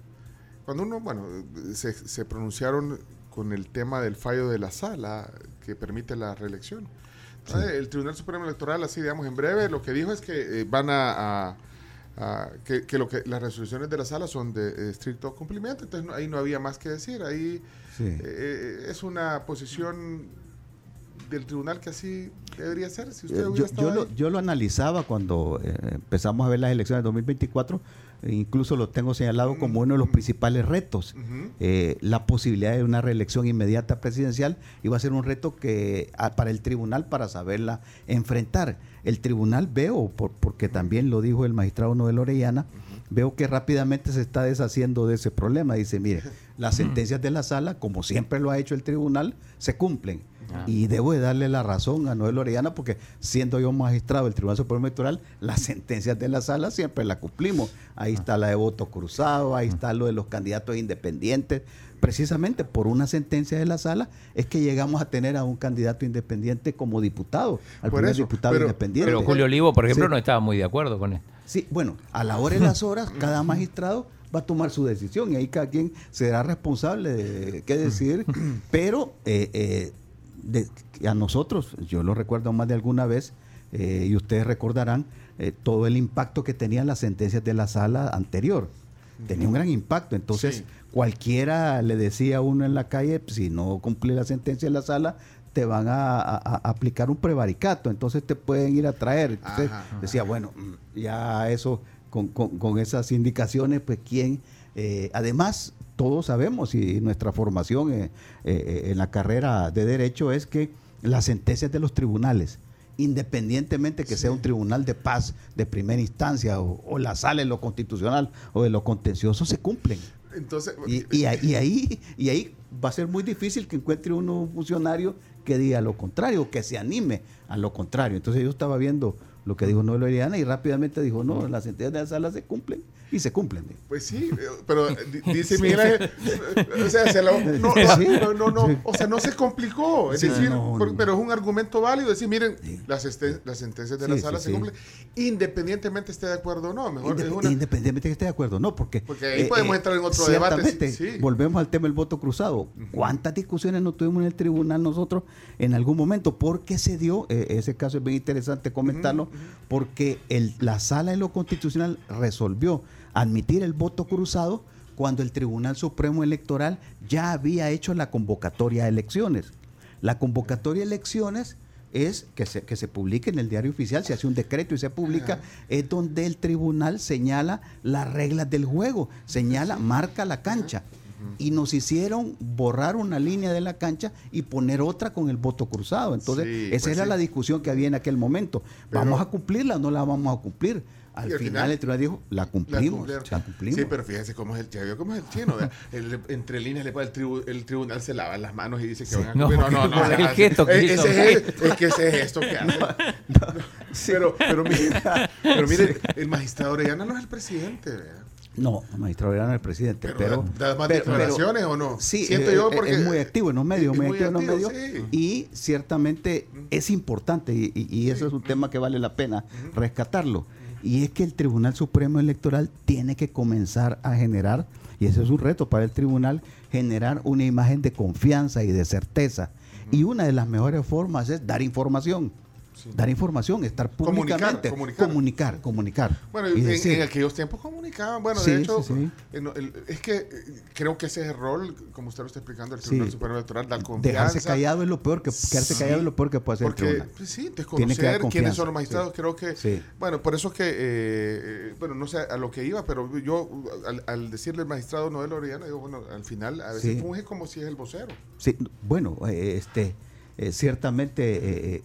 Cuando uno, bueno, se, se pronunciaron con el tema del fallo de la sala que permite la reelección. Entonces, El Tribunal Supremo Electoral, así digamos en breve, lo que dijo es que eh, van a, a- a- que, que lo que las resoluciones de la sala son de eh, estricto cumplimiento, entonces no- ahí no había más que decir, ahí
Sí.
eh, es una posición del tribunal que así debería ser. Si usted
Eh, yo, yo lo, yo lo analizaba cuando eh, empezamos a ver las elecciones de 2024, e incluso lo tengo señalado como uno de los principales retos. Eh, la posibilidad de una reelección inmediata presidencial iba a ser un reto que para el tribunal para saberla enfrentar. El tribunal veo, por- porque también lo dijo el magistrado Noel Orellana, veo que rápidamente se está deshaciendo de ese problema. Dice, mire, las sentencias de la sala, como siempre lo ha hecho el tribunal, se cumplen. Y debo de darle la razón a Noel Orellana porque siendo yo magistrado del Tribunal Supremo Electoral, las sentencias de la sala siempre las cumplimos. Ahí está la de voto cruzado, ahí está lo de los candidatos independientes. Precisamente por una sentencia de la sala es que llegamos a tener a un candidato independiente como diputado, al
Por
primer
eso,
diputado
pero-
independiente.
Pero Julio Olivo, por ejemplo,
Sí.
no estaba muy de acuerdo con esto.
Sí, bueno, a la hora y las horas, cada magistrado va a tomar su decisión y ahí cada quien será responsable de qué decidir. Pero eh, eh, de- a nosotros, yo lo recuerdo más de alguna vez, eh, y ustedes recordarán eh, todo el impacto que tenían las sentencias de la sala anterior. Tenía un gran impacto. Entonces,
Sí.
cualquiera le decía a uno en la calle, si no cumple la sentencia de la sala, te van a, a- a aplicar un prevaricato, entonces te pueden ir a traer. Entonces,
Ajá.
decía, bueno, mm, ya eso, con, con- con esas indicaciones, pues quién, eh, además, todos sabemos y nuestra formación eh, eh, en la carrera de derecho es que las sentencias de los tribunales, independientemente que sea un tribunal de paz de primera instancia o, o la sala de lo constitucional o de lo contencioso, se cumplen.
Entonces,
Y, y ahí, y ahí y ahí va a ser muy difícil que encuentre uno un funcionario que diga lo contrario, que se anime a lo contrario. Entonces yo estaba viendo lo que dijo Noel Oriana y rápidamente dijo, no, las sentencias de la sala se cumplen y se cumplen.
Pues sí, eh, pero di- dice Miguel Ángel, eh, o sea, se lo- no,
Sí.
no, no, no, o sea, no se complicó, es
Sí,
decir,
no,
por-
no.
pero es un argumento válido, decir, miren, las, este- las sentencias de la
Sí,
sala
sí,
se
sí.
cumplen, independientemente esté de acuerdo o no, mejor
Inde-
es una...
Independientemente que esté de acuerdo, no, porque... eh,
Porque ahí podemos entrar en otro debate, sí,
ciertamente,
sí.
Volvemos al tema del voto cruzado. ¿Cuántas discusiones no tuvimos en el tribunal nosotros en algún momento? ¿Por qué se dio? Eh, ese caso es bien interesante comentarlo, porque el, la sala de lo constitucional resolvió admitir el voto cruzado cuando el Tribunal Supremo Electoral ya había hecho la convocatoria a elecciones. La convocatoria a elecciones es que se, que se publique en el diario oficial, se hace un decreto y se publica, es donde el tribunal señala las reglas del juego, señala, marca la cancha. Y nos hicieron borrar una línea de la cancha y poner otra con el voto cruzado. Entonces,
Sí,
esa
pues
era
sí.
la discusión que había en aquel momento.
Pero-
¿Vamos a cumplirla o no la vamos a cumplir? Al final,
final,
el tribunal dijo, la cumplimos.
cumplieron.
la cumplimos.
Sí, pero fíjese cómo es el, ya vio cómo es el chino. El- entre líneas le pone el, tribu- el tribunal se lava las manos y dice que van a
No,
cumplir. No, no, no.
el
ya,
gesto que hizo.
ese es, el- es que ese es esto que hace. Pero, pero mire, pero mire el magistrado Orellana no es el presidente. ¿verdad?
No, el magistrado era el presidente,
Pero,
pero...
¿da- más
pero-
declaraciones o no?
Sí,
Siento
eh,
yo
eh,
porque
es muy activo en los medios,
es
muy activo en los medios.
sí.
Y ciertamente es importante, y, y- y eso es un tema que vale la pena rescatarlo. Y es que el Tribunal Supremo Electoral tiene que comenzar a generar, y ese es un reto para el tribunal, generar una imagen de confianza y de certeza. Y una de las mejores formas es dar información. Dar información, estar
Comunicar,
públicamente,
comunicar.
comunicar, comunicar.
Bueno,
y
en, aquellos tiempos comunicaban. Bueno,
Sí,
de hecho,
sí,
el- es que eh, creo que ese es el rol, como usted lo está explicando, el Tribunal. Supremo Electoral, dar confianza.
dejarse callado es lo peor que quedarse
Sí.
callado es lo peor que puede hacer el
Porque,
tribunal.
pues sí,
Tiene que dar
desconocer quiénes son los magistrados, creo que, bueno, por eso que, eh, eh, bueno, no sé a lo que iba, pero yo al, al decirle al magistrado Noel Orellana, digo, bueno, al final a veces funge como si es el vocero.
Sí, bueno, eh, este, eh, ciertamente, eh, eh,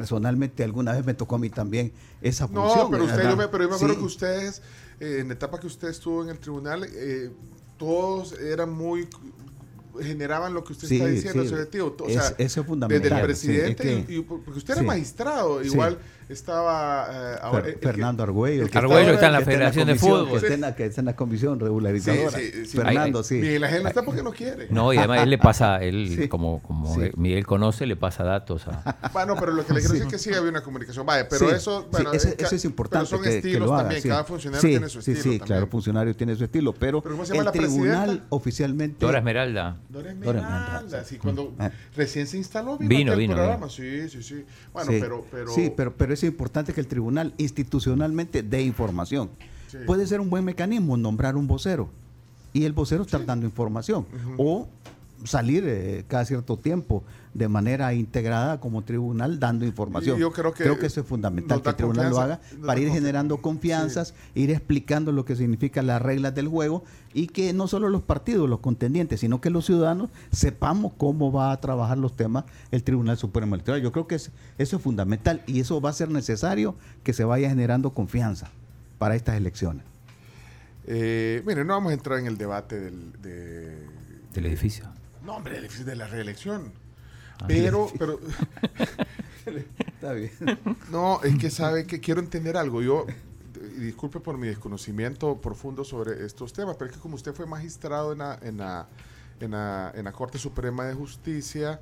personalmente alguna vez me tocó a mí también esa función.
No, pero usted, yo me, pero yo me acuerdo
Sí.
que ustedes, eh, en la etapa que usted estuvo en el tribunal, eh, todos eran muy generaban lo que usted
Sí,
está diciendo,
sí.
ese objetivo. O
Es-
sea,
eso es fundamental,
Desde el
sí,
presidente,
es que-
y, porque usted era magistrado, igual estaba eh, ahora,
Fer-
el
Fernando Argüello.
el que
Argüello está en la
que
Federación de Fútbol.
Que está en la, que está en la comisión
Sí,
regularizadora.
sí, sí.
Fernando,
Ay,
sí.
Miguel Ángel no está porque no quiere.
No, y además él le pasa, él,
Sí.
como, como
Sí.
Miguel conoce, le pasa datos a.
Bueno, pero lo que le quiero decir es que sí había una comunicación. Vaya, pero
Sí,
eso,
sí,
bueno,
eso,
eh,
eso es importante
Pero son
que, que
estilos
lo haga,
también,
sí.
cada funcionario
Sí,
tiene su
sí,
estilo.
Sí,
también.
claro, funcionario tiene su estilo, pero,
Pero ¿cómo se llama
el
la
tribunal
presidenta?
oficialmente...
Dora Esmeralda.
Dora Esmeralda, sí, cuando
Ah.
recién se instaló vino,
vino,
programa, sí, sí, sí. Bueno,
sí,
pero, pero,
sí, pero, es importante que el tribunal institucionalmente dé información.
Sí.
Puede ser un buen mecanismo nombrar un vocero y el vocero estar dando información o salir eh, cada cierto tiempo de manera integrada como tribunal dando información.
Yo creo que
eso es fundamental que el tribunal lo haga para ir generando confianzas, ir explicando lo que significan las reglas del juego y que no solo los partidos, los contendientes, sino que los ciudadanos sepamos cómo va a trabajar los temas el Tribunal Supremo Electoral. Yo creo que es- eso es fundamental y eso va a ser necesario que se vaya generando confianza para estas elecciones.
eh, mire, no vamos a entrar en el debate del, de,
Del edificio.
no, hombre, del- de la reelección. Pero, pero,
Está bien.
no, es que sabe que quiero entender algo. Yo, disculpe por mi desconocimiento profundo sobre estos temas, pero es que como usted fue magistrado en la, en la, en la, en la Corte Suprema de Justicia,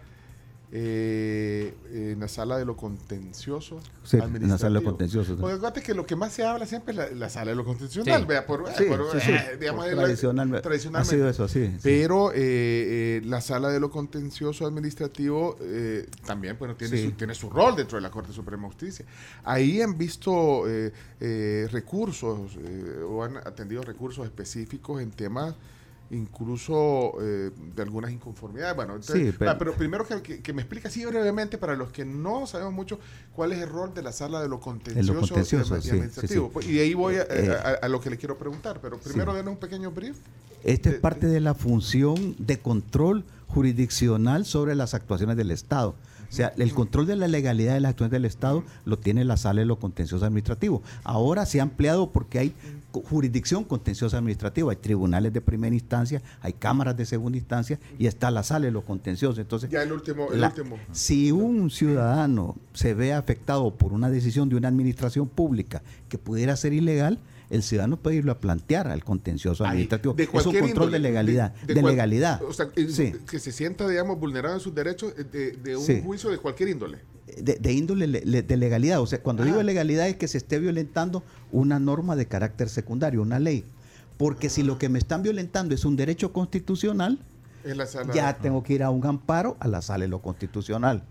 eh, en la sala de lo contencioso.
Sí, en la sala de lo
administrativo.
contencioso.
Porque acuérdate que lo que más se habla siempre es la, la sala de lo constitucional,
Sí.
vea, por, eh,
Sí,
por,
sí, sí.
eh, digamos,
Tradicional-
tradicionalmente.
Ha sido eso, sí. sí.
Pero eh, eh, la sala de lo contencioso administrativo eh, también bueno, tiene,
Sí.
su, tiene su rol dentro de la Corte Suprema de Justicia. Ahí han visto eh, eh, recursos eh, o han atendido recursos específicos en temas incluso eh, de algunas inconformidades. Bueno, entonces-
Sí, pero-
ah, pero, primero que, que- que me explique así brevemente para los que no sabemos mucho cuál es el rol de la sala de lo contencioso,
contencioso,
y administrativo.
sí, sí.
Pues, Y de ahí voy a,
Eh,
a- a lo que le quiero preguntar, pero primero denos un pequeño brief.
Esta es parte de la función de control jurisdiccional sobre las actuaciones del Estado. O sea, el control de la legalidad de las actuaciones del Estado lo tiene la sala de lo contencioso administrativo. Ahora se ha ampliado porque hay jurisdicción contenciosa administrativa, hay tribunales de primera instancia, hay cámaras de segunda instancia y está la sala de lo contencioso. Entonces,
Ya el último, el
la-
último.
si un ciudadano se ve afectado por una decisión de una administración pública que pudiera ser ilegal, el ciudadano puede irlo a plantear al contencioso
Ahí,
administrativo.
de
es un control
índole,
de legalidad. De,
cual-
legalidad.
O sea,
Sí.
que se sienta, digamos, vulnerado en sus derechos eh, de, de un
Sí.
juicio de cualquier índole.
de, de índole le- le- de legalidad. O sea, cuando
Ah.
digo legalidad es que se esté violentando una norma de carácter secundario, una ley. Porque si lo que me están violentando es un derecho constitucional,
En la sala.
ya tengo que ir a un amparo a la sala de lo constitucional.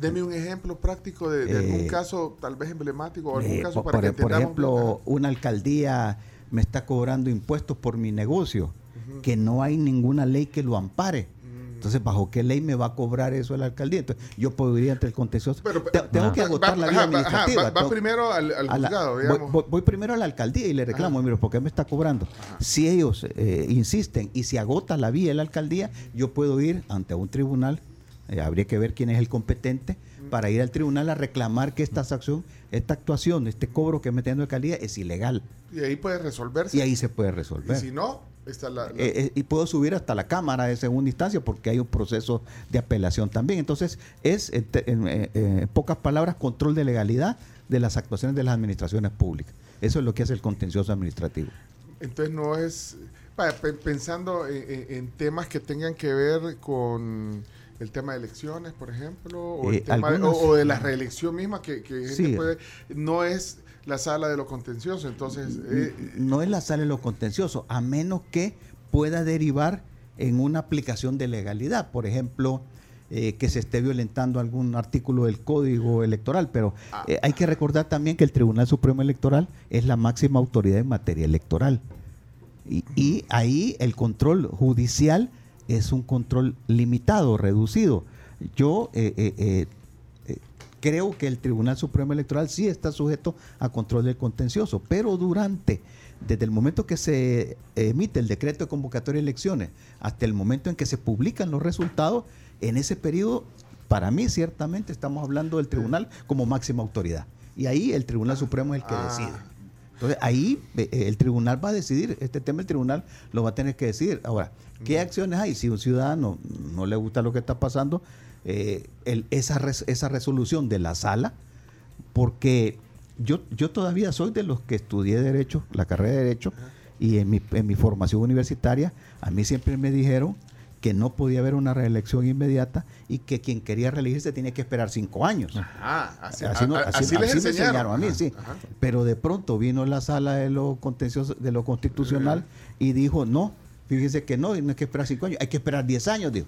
Deme un ejemplo práctico de, de algún
Eh,
caso tal vez emblemático o algún
Eh,
caso
por,
para que
por- por
entendamos.
ejemplo, una alcaldía me está cobrando impuestos por mi negocio, que no hay ninguna ley que lo ampare.
Mm.
Entonces, ¿bajo qué ley me va a cobrar eso la alcaldía? Entonces, yo puedo ir ante el contencioso.
Pero,
Te- tengo que
va-
agotar la vía administrativa.
va- primero al, al
a la-
juzgado,
voy,
digamos.
voy- voy primero a la alcaldía y le reclamo, mire, ¿por qué me está cobrando? Si ellos eh, insisten y se agota la vía de la alcaldía, yo puedo ir ante un tribunal, eh, habría que ver quién es el competente, para ir al tribunal a reclamar que esta acción, esta actuación, este cobro que me está dando la alcaldía es ilegal.
Y ahí puede resolverse.
Y ahí se puede
Y
resolver.
si no, está la. la-
Eh, eh, y puedo subir hasta la Cámara de segunda instancia porque hay un proceso de apelación también. Entonces, es, en, te- en, en pocas palabras, control de legalidad de las actuaciones de las administraciones públicas. Eso es lo que hace el contencioso administrativo.
Entonces no es. pensando en, en- en temas que tengan que ver con el tema de elecciones, por ejemplo, o, el
Eh,
tema de, o- o de la reelección misma, que, que
Sí.
puede. No es la sala de lo contencioso. Entonces. eh,
no es la sala de lo contencioso, a menos que pueda derivar en una aplicación de legalidad. Por ejemplo, eh, que se esté violentando algún artículo del código electoral, pero eh, hay que recordar también que el Tribunal Supremo Electoral es la máxima autoridad en materia electoral. Y, y ahí el control judicial es un control limitado, reducido. Yo eh, eh, eh, eh, creo que el Tribunal Supremo Electoral sí está sujeto a control del contencioso, pero durante, desde el momento que se emite el decreto de convocatoria de elecciones hasta el momento en que se publican los resultados, en ese periodo, para mí ciertamente estamos hablando del tribunal como máxima autoridad. Y ahí el Tribunal Supremo es el que
Ah.
decide. Entonces ahí eh, el tribunal va a decidir, este tema el tribunal lo va a tener que decidir. Ahora, ¿qué acciones hay? Si un ciudadano no le gusta lo que está pasando, eh, el- esa, res- esa resolución de la sala, porque yo, yo todavía soy de los que estudié Derecho, la carrera de Derecho, y en mi, en mi formación universitaria, a mí siempre me dijeron que no podía haber una reelección inmediata y que quien quería reelegirse tenía que esperar cinco años.
Ajá, así,
Así, no-
a-
así-
les enseñaron.
enseñaron a mí,
Ajá,
sí.
ajá.
Pero de pronto vino la sala de lo contencioso, de lo constitucional y dijo, no, fíjese que no, no hay que esperar cinco años, hay que esperar diez años, dijo.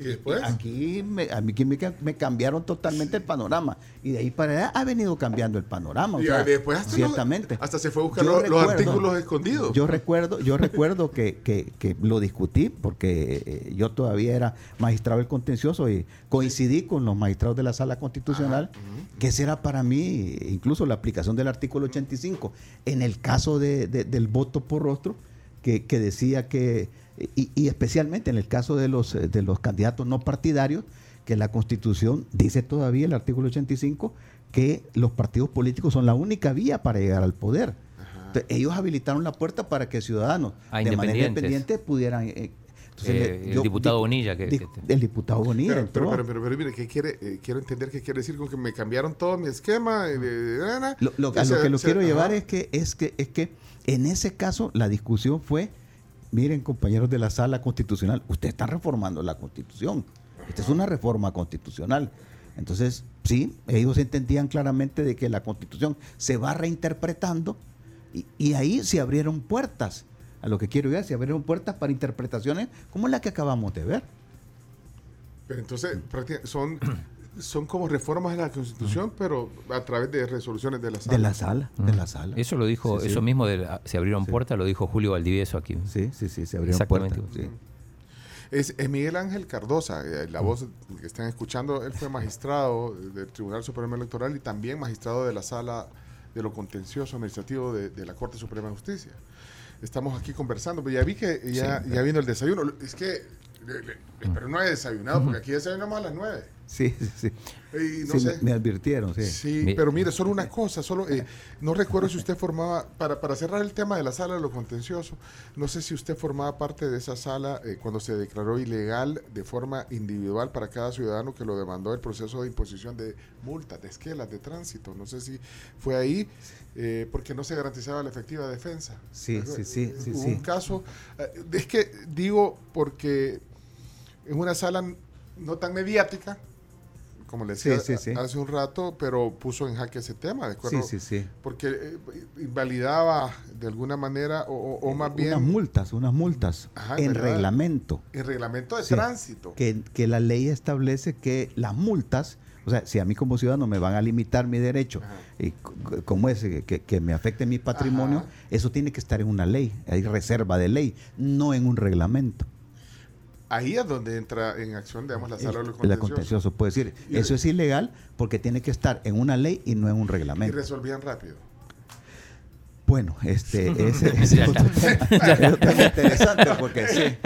Y después.
Aquí me, a mí que me, me cambiaron totalmente el panorama. Y de ahí para allá ha venido cambiando el panorama. o
Y
sea,
después hasta,
ciertamente.
hasta se fue a buscar los, artículos escondidos.
Yo recuerdo, yo recuerdo que, que- que lo discutí porque eh, yo todavía era magistrado del contencioso y coincidí con los magistrados de la sala constitucional, que ese era para mí incluso la aplicación del artículo 85 en el caso de- de- del voto por rostro, que, que decía que, y, y especialmente en el caso de los, eh, de los candidatos no partidarios, que la constitución dice todavía el artículo 85 que los partidos políticos son la única vía para llegar al poder. Entonces, ellos habilitaron la puerta para que ciudadanos de manera independiente pudieran... eh, entonces,
Eh,
le-
el diputado
di-
Bonilla que-
di-
que-
el diputado Bonilla
Pero,
entró.
pero, pero, pero, pero mire, ¿qué quiere, eh, quiero entender qué quiere decir con que me cambiaron todo mi esquema. eh, de- de-
Lo, lo-
y
a
se-
lo que lo
se-
quiero llevar es que, es que es que en ese caso la discusión fue, miren compañeros de la sala constitucional, ustedes están reformando la constitución. Esta es una reforma constitucional. Entonces, sí, ellos entendían claramente de que la constitución se va reinterpretando y, y ahí se abrieron puertas. A lo que quiero ir, se abrieron puertas para interpretaciones como la que acabamos de ver.
Pero entonces, prácticamente son, son como reformas de la Constitución, pero a través de resoluciones de la sala.
De la sala, de la sala.
Eso lo dijo,
Sí, sí.
eso mismo de la- se abrieron puertas, lo dijo Julio Valdivieso aquí.
Sí, sí, sí, se abrieron
Exactamente.
puertas. sí.
Es, es Miguel Ángel Cardosa, eh, la voz que están escuchando, él fue magistrado del Tribunal Supremo Electoral y también magistrado de la Sala de lo Contencioso Administrativo de, de la Corte Suprema de Justicia. Estamos aquí conversando, pero ya vi que ya, ya vino el desayuno. Es que, le- le- pero no he desayunado, porque aquí desayunamos a las nueve.
Sí, sí, sí.
Y no
Sí,
sé.
me, advirtieron, sí.
Sí, pero mire, solo una cosa, solo eh, no recuerdo si usted formaba, para, para cerrar el tema de la sala de lo contencioso, no sé si usted formaba parte de esa sala eh, cuando se declaró ilegal de forma individual para cada ciudadano que lo demandó el proceso de imposición de multas, de esquelas, de tránsito. No sé si fue ahí eh, porque no se garantizaba la efectiva defensa.
Sí, sí, sí, sí,
Hubo
sí.
un caso, eh, es que digo porque en una sala no tan mediática, como le decía
Sí, sí, sí.
hace un rato, pero puso en jaque ese tema, ¿de acuerdo?
Sí, sí, sí.
Porque eh, invalidaba de alguna manera, o, o- o más bien
Unas multas, unas multas
Ajá,
en
¿verdad?
reglamento.
el reglamento de tránsito.
Que, que la ley establece que las multas, o sea, si a mí como ciudadano me van a limitar mi derecho,
Ajá.
y como es eh, que, que me afecte mi patrimonio,
Ajá.
eso tiene que estar en una ley, hay reserva de ley, no en un reglamento.
Ahí es donde entra en acción, digamos, la sala de lo contencioso.
contencioso puede decir,
Y-
eso es ilegal porque tiene que estar en una ley y no en un
Y
reglamento.
resolvían rápido.
Bueno, este, ese, ese es otro tema, es otro tema interesante porque sí.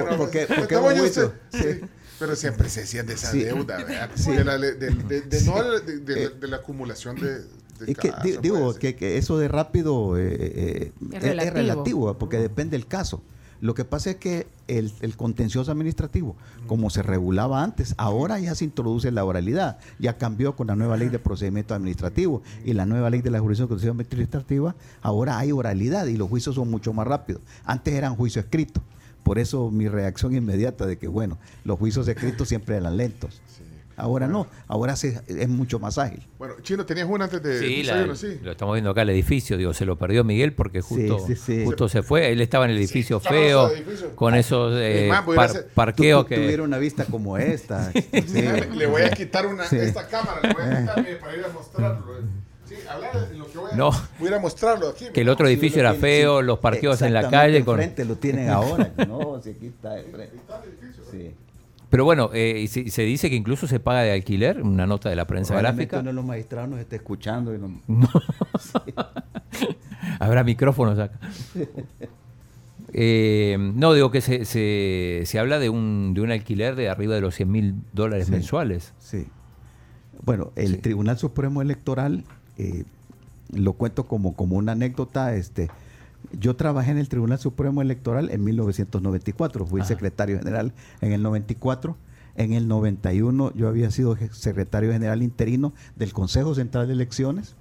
Bueno,
porque,
pues,
porque juicio,
usted-
sí.
sí. Pero siempre se decían de esa
Sí.
deuda, ¿verdad?
Sí.
De, la, de, de- de- no de, de-
Eh.
de la acumulación de,
Es que
pues,
digo que, que eso de rápido eh, eh,
Es
es, es
relativo.
relativo porque depende del caso. Lo que pasa es que el, el contencioso administrativo, como se regulaba antes, ahora ya se introduce la oralidad. Ya cambió con la nueva ley de procedimiento administrativo y la nueva ley de la jurisdicción administrativa. Ahora hay oralidad y los juicios son mucho más rápidos. Antes eran juicios escritos. Por eso mi reacción inmediata de que, bueno, los juicios escritos siempre eran lentos. Ahora no, ahora se, es mucho más ágil.
Bueno, Chino, tenías una antes de
Sí, la-
sí.
lo estamos viendo acá el edificio, digo, se lo perdió Miguel porque justo,
sí, sí.
justo se fue, él estaba en el edificio feo,
el edificio.
con esos eh,
Es más, voy a
par-
hacer-
Tú,
parqueos
tú
que...
tuviera una vista como esta. sí.
Le, le voy a quitar una,
Sí.
esta cámara, le voy a quitar mire, para ir a mostrarlo. Sí, hablar de lo que voy a,
No.
voy a mostrarlo aquí.
Que el otro edificio era feo, los parqueos en la calle. Con...
Enfrente lo tienen ahora. No, si aquí está enfrente. Sí.
Pero bueno, eh, y se, se dice que incluso se paga de alquiler, una nota de la prensa gráfica.
uno de los magistrados nos está escuchando. Y no-
Habrá micrófonos acá. Eh, no, digo que se, se, se habla de un, de un alquiler de arriba de los 100 mil dólares
Sí.
mensuales.
Sí. Bueno, el
Sí.
Tribunal Supremo Electoral, eh, lo cuento como, como una anécdota, este, yo trabajé en el Tribunal Supremo Electoral en 1994, fui
Ajá.
secretario general en el 94, en el 91 yo había sido secretario general interino del Consejo Central de Elecciones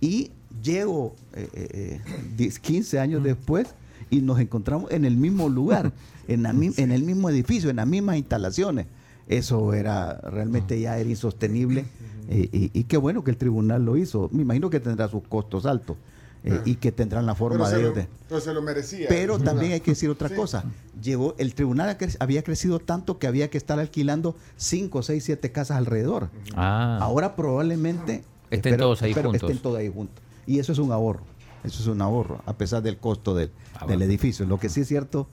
y llego eh, eh, eh, 10, 15 años después y nos encontramos en el mismo lugar, en, la mi- en el mismo edificio, en las mismas instalaciones. Eso era realmente ya era insostenible. Eh, y, y qué bueno que el tribunal lo hizo. Me imagino que tendrá sus costos altos eh, y que tendrán la
Pero
forma
se,
de
lo,
ellos de...
pero se lo merecía.
Pero también hay que decir otra
Sí.
cosa. Llegó, el tribunal había crecido tanto que había que estar alquilando 5, 6, 7 casas alrededor.
Ah,
Ahora probablemente
Estén todos ahí juntos.
Estén todos ahí juntos. Y eso es un ahorro. Eso es un ahorro, a pesar del costo del,
Ah,
del
bueno.
edificio. Lo que sí es cierto,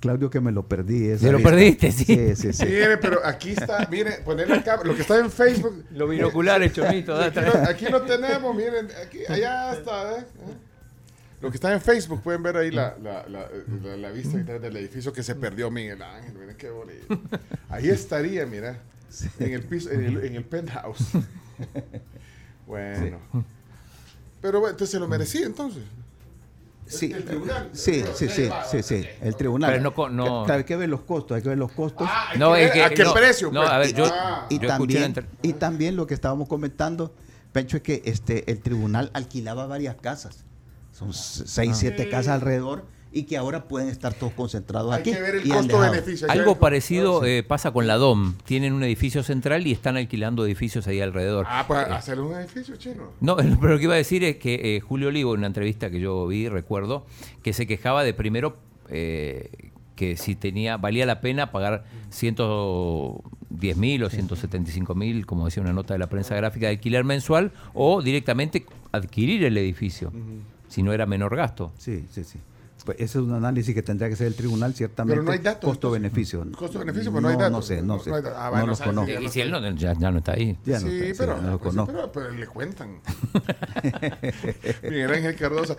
Claudio, que me lo perdí. esa
¿Se lo
vista.
perdiste? Sí.
Sí, sí, sí.
Mire, pero aquí está, mire, poner la cámara, lo que está en Facebook.
Los binoculares, Chomito. da
Aquí lo, aquí lo tenemos, miren, aquí, allá está, ¿eh? Lo que está en Facebook, pueden ver ahí la, la, la, la- la vista del edificio que se perdió Miguel Ángel, miren qué bonito. Ahí estaría, mira, en el piso, en el, en el penthouse. Bueno. Pero bueno, entonces se lo merecía entonces.
Sí,
el tribunal.
sí, sí, sí, sí, sí, el tribunal.
Pero no no-
hay que ver los costos, hay que ver los costos.
Ah, hay
No,
que
es
ver
que-
¿A qué
no,
precio?
no,
pues?
a ver, yo-
Ah,
y,
Yo
también, y también lo que estábamos comentando, Pencho, es que este, el tribunal alquilaba varias casas. Son seis, siete casas alrededor y que ahora pueden estar todos concentrados
hay
aquí.
que ver el costo-beneficio. hay
Algo parecido eh, pasa con la DOM. Tienen un edificio central y están alquilando edificios ahí alrededor.
Ah, pues hacerle un edificio chino.
No, pero lo que iba a decir es que eh, Julio Olivo, en una entrevista que yo vi, recuerdo, que se quejaba de primero eh, que si tenía valía la pena pagar 110 mil o 175 mil, como decía una nota de la prensa gráfica, de alquiler mensual o directamente adquirir el edificio, si no era menor gasto.
Sí, sí, sí. Pues ese es un análisis que tendría que hacer el tribunal, ciertamente.
Pero no hay datos,
Costo-beneficio.
Costo-beneficio, pues no hay datos.
No sé, no
No
sé.
datos. Ah,
no
bueno,
los conozco.
Y si él no, ya, ya no está ahí.
Ya no
sí,
sé, sí,
pero,
no lo
pues sí,
conozco.
pero, pero le cuentan. Miguel Ángel Cardosa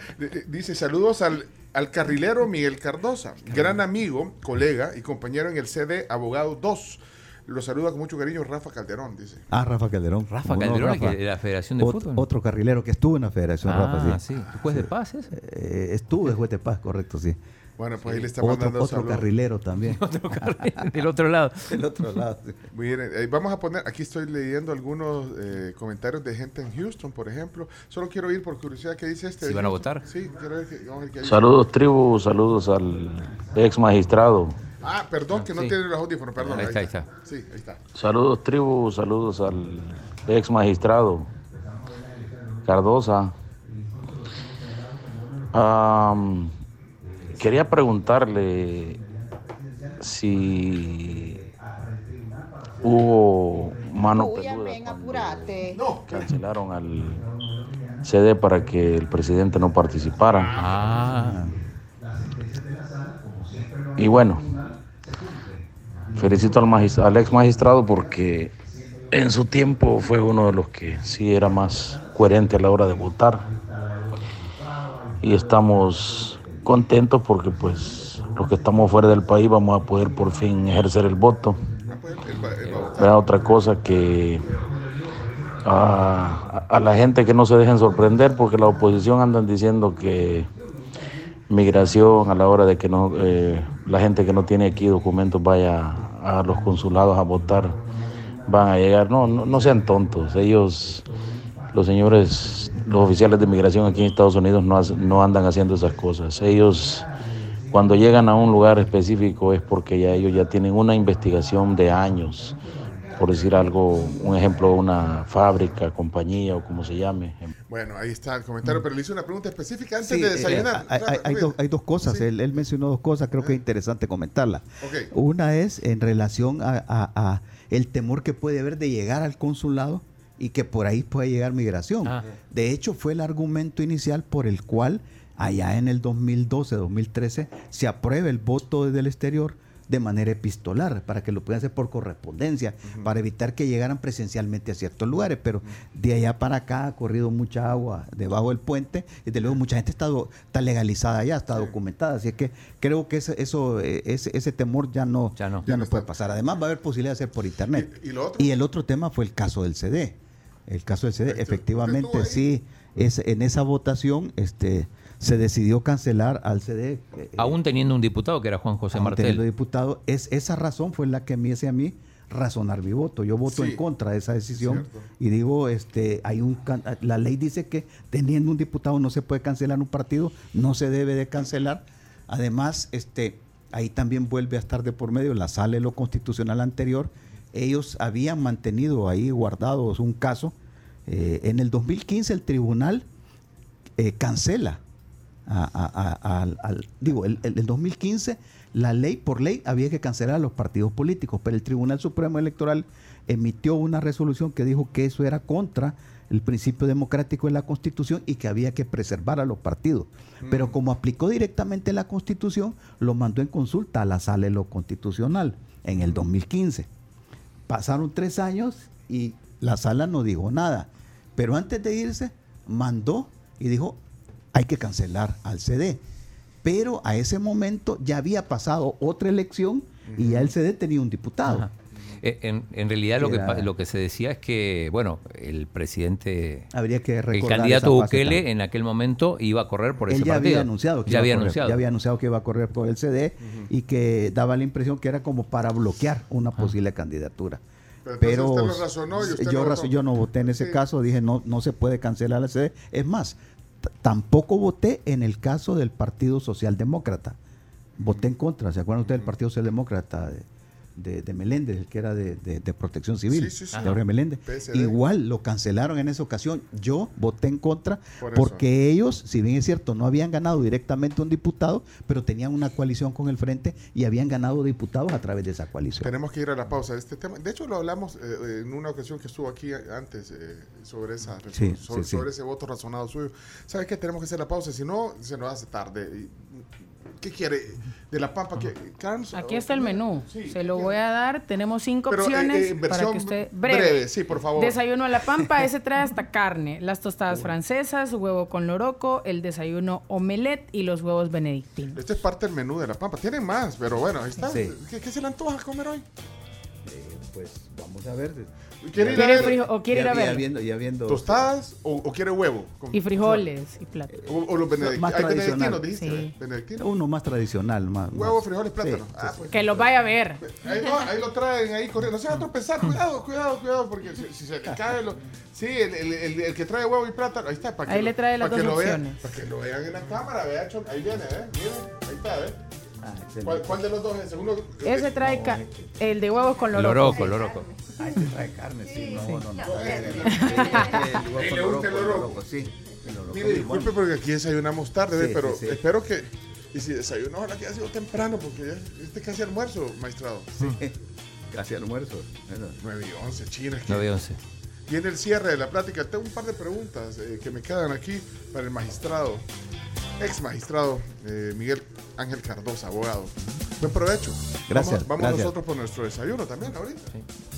dice saludos al, al carrilero Miguel Cardosa, gran amigo, colega y compañero en el CD Abogado 2. Lo saluda con mucho cariño Rafa Calderón, dice.
Ah, Rafa Calderón.
Rafa
¿Cómo no,
Calderón,
Rafa?
que de la Federación de
Ot-
Fútbol.
Otro carrilero que estuvo en la Federación,
ah,
Rafa, sí.
sí. ¿Juez de paz ese?
Eh, estuvo de juez de paz, correcto, sí.
Bueno, pues ahí le está
Otro,
mandando
otro
saludos.
carrilero también.
Del otro lado.
Del otro lado. sí.
Miren, eh, vamos a poner, aquí estoy leyendo algunos eh, comentarios de gente en Houston, por ejemplo. Solo quiero oír por curiosidad qué dice este.
¿Si van a votar?
Sí, quiero ver qué, vamos a ver qué dice.
Saludos tribu, saludos al ex magistrado.
Ah, perdón, que no
Sí.
tiene los audífonos, perdón.
Ahí está, ahí está.
Sí, ahí está.
Saludos tribu, saludos al ex magistrado Cardosa. Am, quería preguntarle si hubo mano peluda.
No,
cancelaron al CD para que el presidente no participara.
Ah,
Y bueno, felicito al, magis- al ex magistrado porque en su tiempo fue uno de los que sí era más coherente a la hora de votar. Y estamos contentos porque pues los que estamos fuera del país vamos a poder por fin ejercer el voto.
Él va- él va a votar.
Vea otra cosa que a la gente que no se dejen sorprender porque la oposición andan diciendo que migración a la hora de que no eh, la gente que no tiene aquí documentos vaya a los consulados a votar van a llegar. No no, no sean tontos. Ellos los señores los oficiales de migración aquí en Estados Unidos no, no andan haciendo esas cosas. Ellos cuando llegan a un lugar específico es porque ya ellos ya tienen una investigación de años por decir algo, un ejemplo, una fábrica, compañía o como se llame.
Bueno, ahí está el comentario, pero le hice una pregunta específica antes
Sí,
de
eh,
desayunar.
hay, hay- hay dos, hay dos cosas.
Sí.
Él, él mencionó dos cosas, creo que es interesante comentarlas. Una es en relación a, a- a el temor que puede haber de llegar al consulado y que por ahí puede llegar migración.
Ah.
De hecho, fue el argumento inicial por el cual allá en el 2012-2013 se aprueba el voto desde el exterior de manera epistolar, para que lo puedan hacer por correspondencia, para evitar que llegaran presencialmente a ciertos lugares. Pero de allá para acá ha corrido mucha agua debajo del puente y de luego mucha gente está, do- está legalizada allá, está documentada. Así es que creo que ese, eso, eh, ese, ese temor ya no,
Ya no.
ya no puede pasar. Además va a haber posibilidad de hacer por internet.
¿Y- y lo otro?
el otro tema fue el caso del CD. El caso del CD,
Perfecto.
efectivamente, sí, es, en esa votación este, se decidió cancelar al CD. eh,
Aún teniendo un diputado que era Juan José
aún teniendo
Martel.
diputado, es, esa razón fue la que me hace a mí razonar mi voto. Yo voto
Sí.
en contra de esa decisión
Cierto.
y digo, este, hay un la ley dice que teniendo un diputado no se puede cancelar un partido, no se debe de cancelar. Además, este, ahí también vuelve a estar de por medio la sala de lo constitucional anterior. Ellos habían mantenido ahí guardados un caso. Eh, en el 2015 el tribunal eh, cancela a- a- a- al, digo, el, el- el 2015 la ley, por ley, había que cancelar a los partidos políticos, pero el Tribunal Supremo Electoral emitió una resolución que dijo que eso era contra el principio democrático de la Constitución y que había que preservar a los partidos. Pero como aplicó directamente la Constitución, lo mandó en consulta a la Sala de lo Constitucional en el 2015. Pasaron tres años y la sala no dijo nada. Pero antes de irse, mandó y dijo, hay que cancelar al CD. Pero a ese momento ya había pasado otra elección y ya el CD tenía un diputado.
Eh, En, en realidad lo que, lo que se decía es que, bueno, el presidente,
Habría que
el candidato Bukele
también.
en aquel momento iba a correr por
Él
ese
ya
partido.
había anunciado que
ya
iba a
había
correr,
anunciado.
ya había anunciado que iba a correr por el CD y que daba la impresión que era como para bloquear una posible candidatura.
Pero usted lo razonó y usted
yo,
votó.
yo no voté en ese
Sí.
caso, dije no, no se puede cancelar la CD. Es más, tampoco voté en el caso del Partido Socialdemócrata. Voté en contra, ¿se acuerdan ustedes del Partido Socialdemócrata de, de, de Meléndez, el que era de, de- de protección civil,
Sí, sí, sí.
de Jorge Meléndez?
PSD.
Igual lo cancelaron en esa ocasión. Yo voté en contra
Por
porque ellos, si bien es cierto, no habían ganado directamente un diputado, pero tenían una coalición con el frente y habían ganado diputados a través de esa coalición.
Tenemos que ir a la pausa de este tema. De hecho, lo hablamos eh, en una ocasión que estuvo aquí antes eh, sobre, esa,
Sí,
sobre, sobre ese voto razonado suyo. ¿Sabe qué? Tenemos que hacer la pausa, si no, se nos hace tarde. Y, ¿Qué quiere? ¿De la pampa? ¿Qué?
Aquí
¿o
está el menú.
Sí,
Se lo
¿qué
voy a dar. Tenemos cinco
Pero, eh,
opciones
eh,
para que usted.
breve.
Breve.
sí, por favor.
Desayuno a la pampa, ese trae hasta carne, las tostadas francesas, huevo con loroco, el desayuno omelette y los huevos benedictinos.
Este es parte del menú de la pampa. Tienen más, pero bueno, ahí está.
Sí.
¿Qué, qué se le antoja comer hoy?
Pues vamos a ver.
¿Quiere ir a
¿Quiere
ver
frijo- o quiere ir a
Ya- ya
ver?
viendo, ya viendo-
tostadas o, o quiere huevo? Con-
Y frijoles y plato.
O, o los benedict-
Más
Hay
tradicional.
benedictinos, dijiste.
Sí.
¿eh? Benedictinos.
Uno más tradicional. Más,
Huevo,
más-
frijoles, plátano.
Sí,
ah,
sí,
pues.
Que los vaya a ver.
Ahí, no, ahí lo traen ahí corriendo. No se va a tropezar. Cuidado, cuidado, cuidado. Porque si, si se le cae. Lo, sí, el, el, el, el que trae huevo y plátano. Ahí está. Para que
Ahí
lo-
le trae las
para que lo vean-
opciones.
Para que lo vean en la cámara. Vea, chon- ahí viene, ¿eh? Miren, ahí está, ¿eh?
Ah.
¿Cuál, cuál de los dos es? Uno,
Ese trae ca- el de huevos con loroco.
Loroco, Loroco.
Ah, este trae carne, sí. No, no, no.
Eh,
El- el- el huevo
le
con
gusta el
loroco, sí. El loroco
Mire, disculpe porque aquí desayunamos tarde.
Sí,
pero
sí, sí.
espero que. Y si desayuno, ojalá que haya sido temprano, porque ya este es casi almuerzo, maestrado.
Casi almuerzo. Bueno,
9 y 11, China. que-
9 11.
Viene el cierre de la plática. Tengo un par de preguntas eh, que me quedan aquí para el magistrado, ex magistrado eh, Miguel Ángel Cardosa, abogado. Buen provecho.
Gracias,
Vamos, vamos
gracias.
nosotros por nuestro desayuno también ahorita.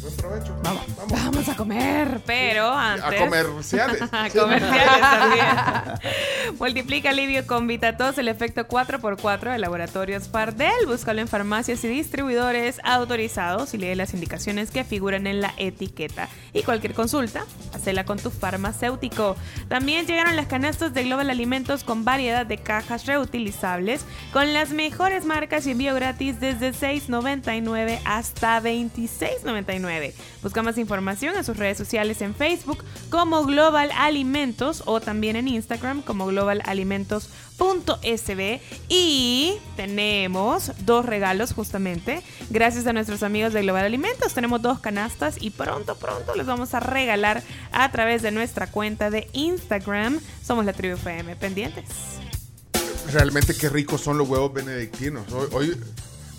Buen provecho.
Vamos.
Vamos.
Vamos a comer, pero antes.
A comerciales.
A comerciales también. Multiplica alivio con Vitatos, el efecto 4x4 de Laboratorios Fardel. Búscalo en farmacias y distribuidores autorizados y lee las indicaciones que figuran en la etiqueta. Y cualquier consulta, hacela con tu farmacéutico. También llegaron las canastas de Global Alimentos con variedad de cajas reutilizables con las mejores marcas y envío gratis desde $6.99 hasta $26.99 2019. Busca más información en sus redes sociales en Facebook como Global Alimentos o también en Instagram como Global Alimentos .sb y tenemos dos regalos justamente. Gracias a nuestros amigos de Global Alimentos tenemos dos canastas y pronto pronto les vamos a regalar a través de nuestra cuenta de Instagram. Somos la tribu FM pendientes
Realmente qué ricos son los huevos benedictinos. Hoy, hoy,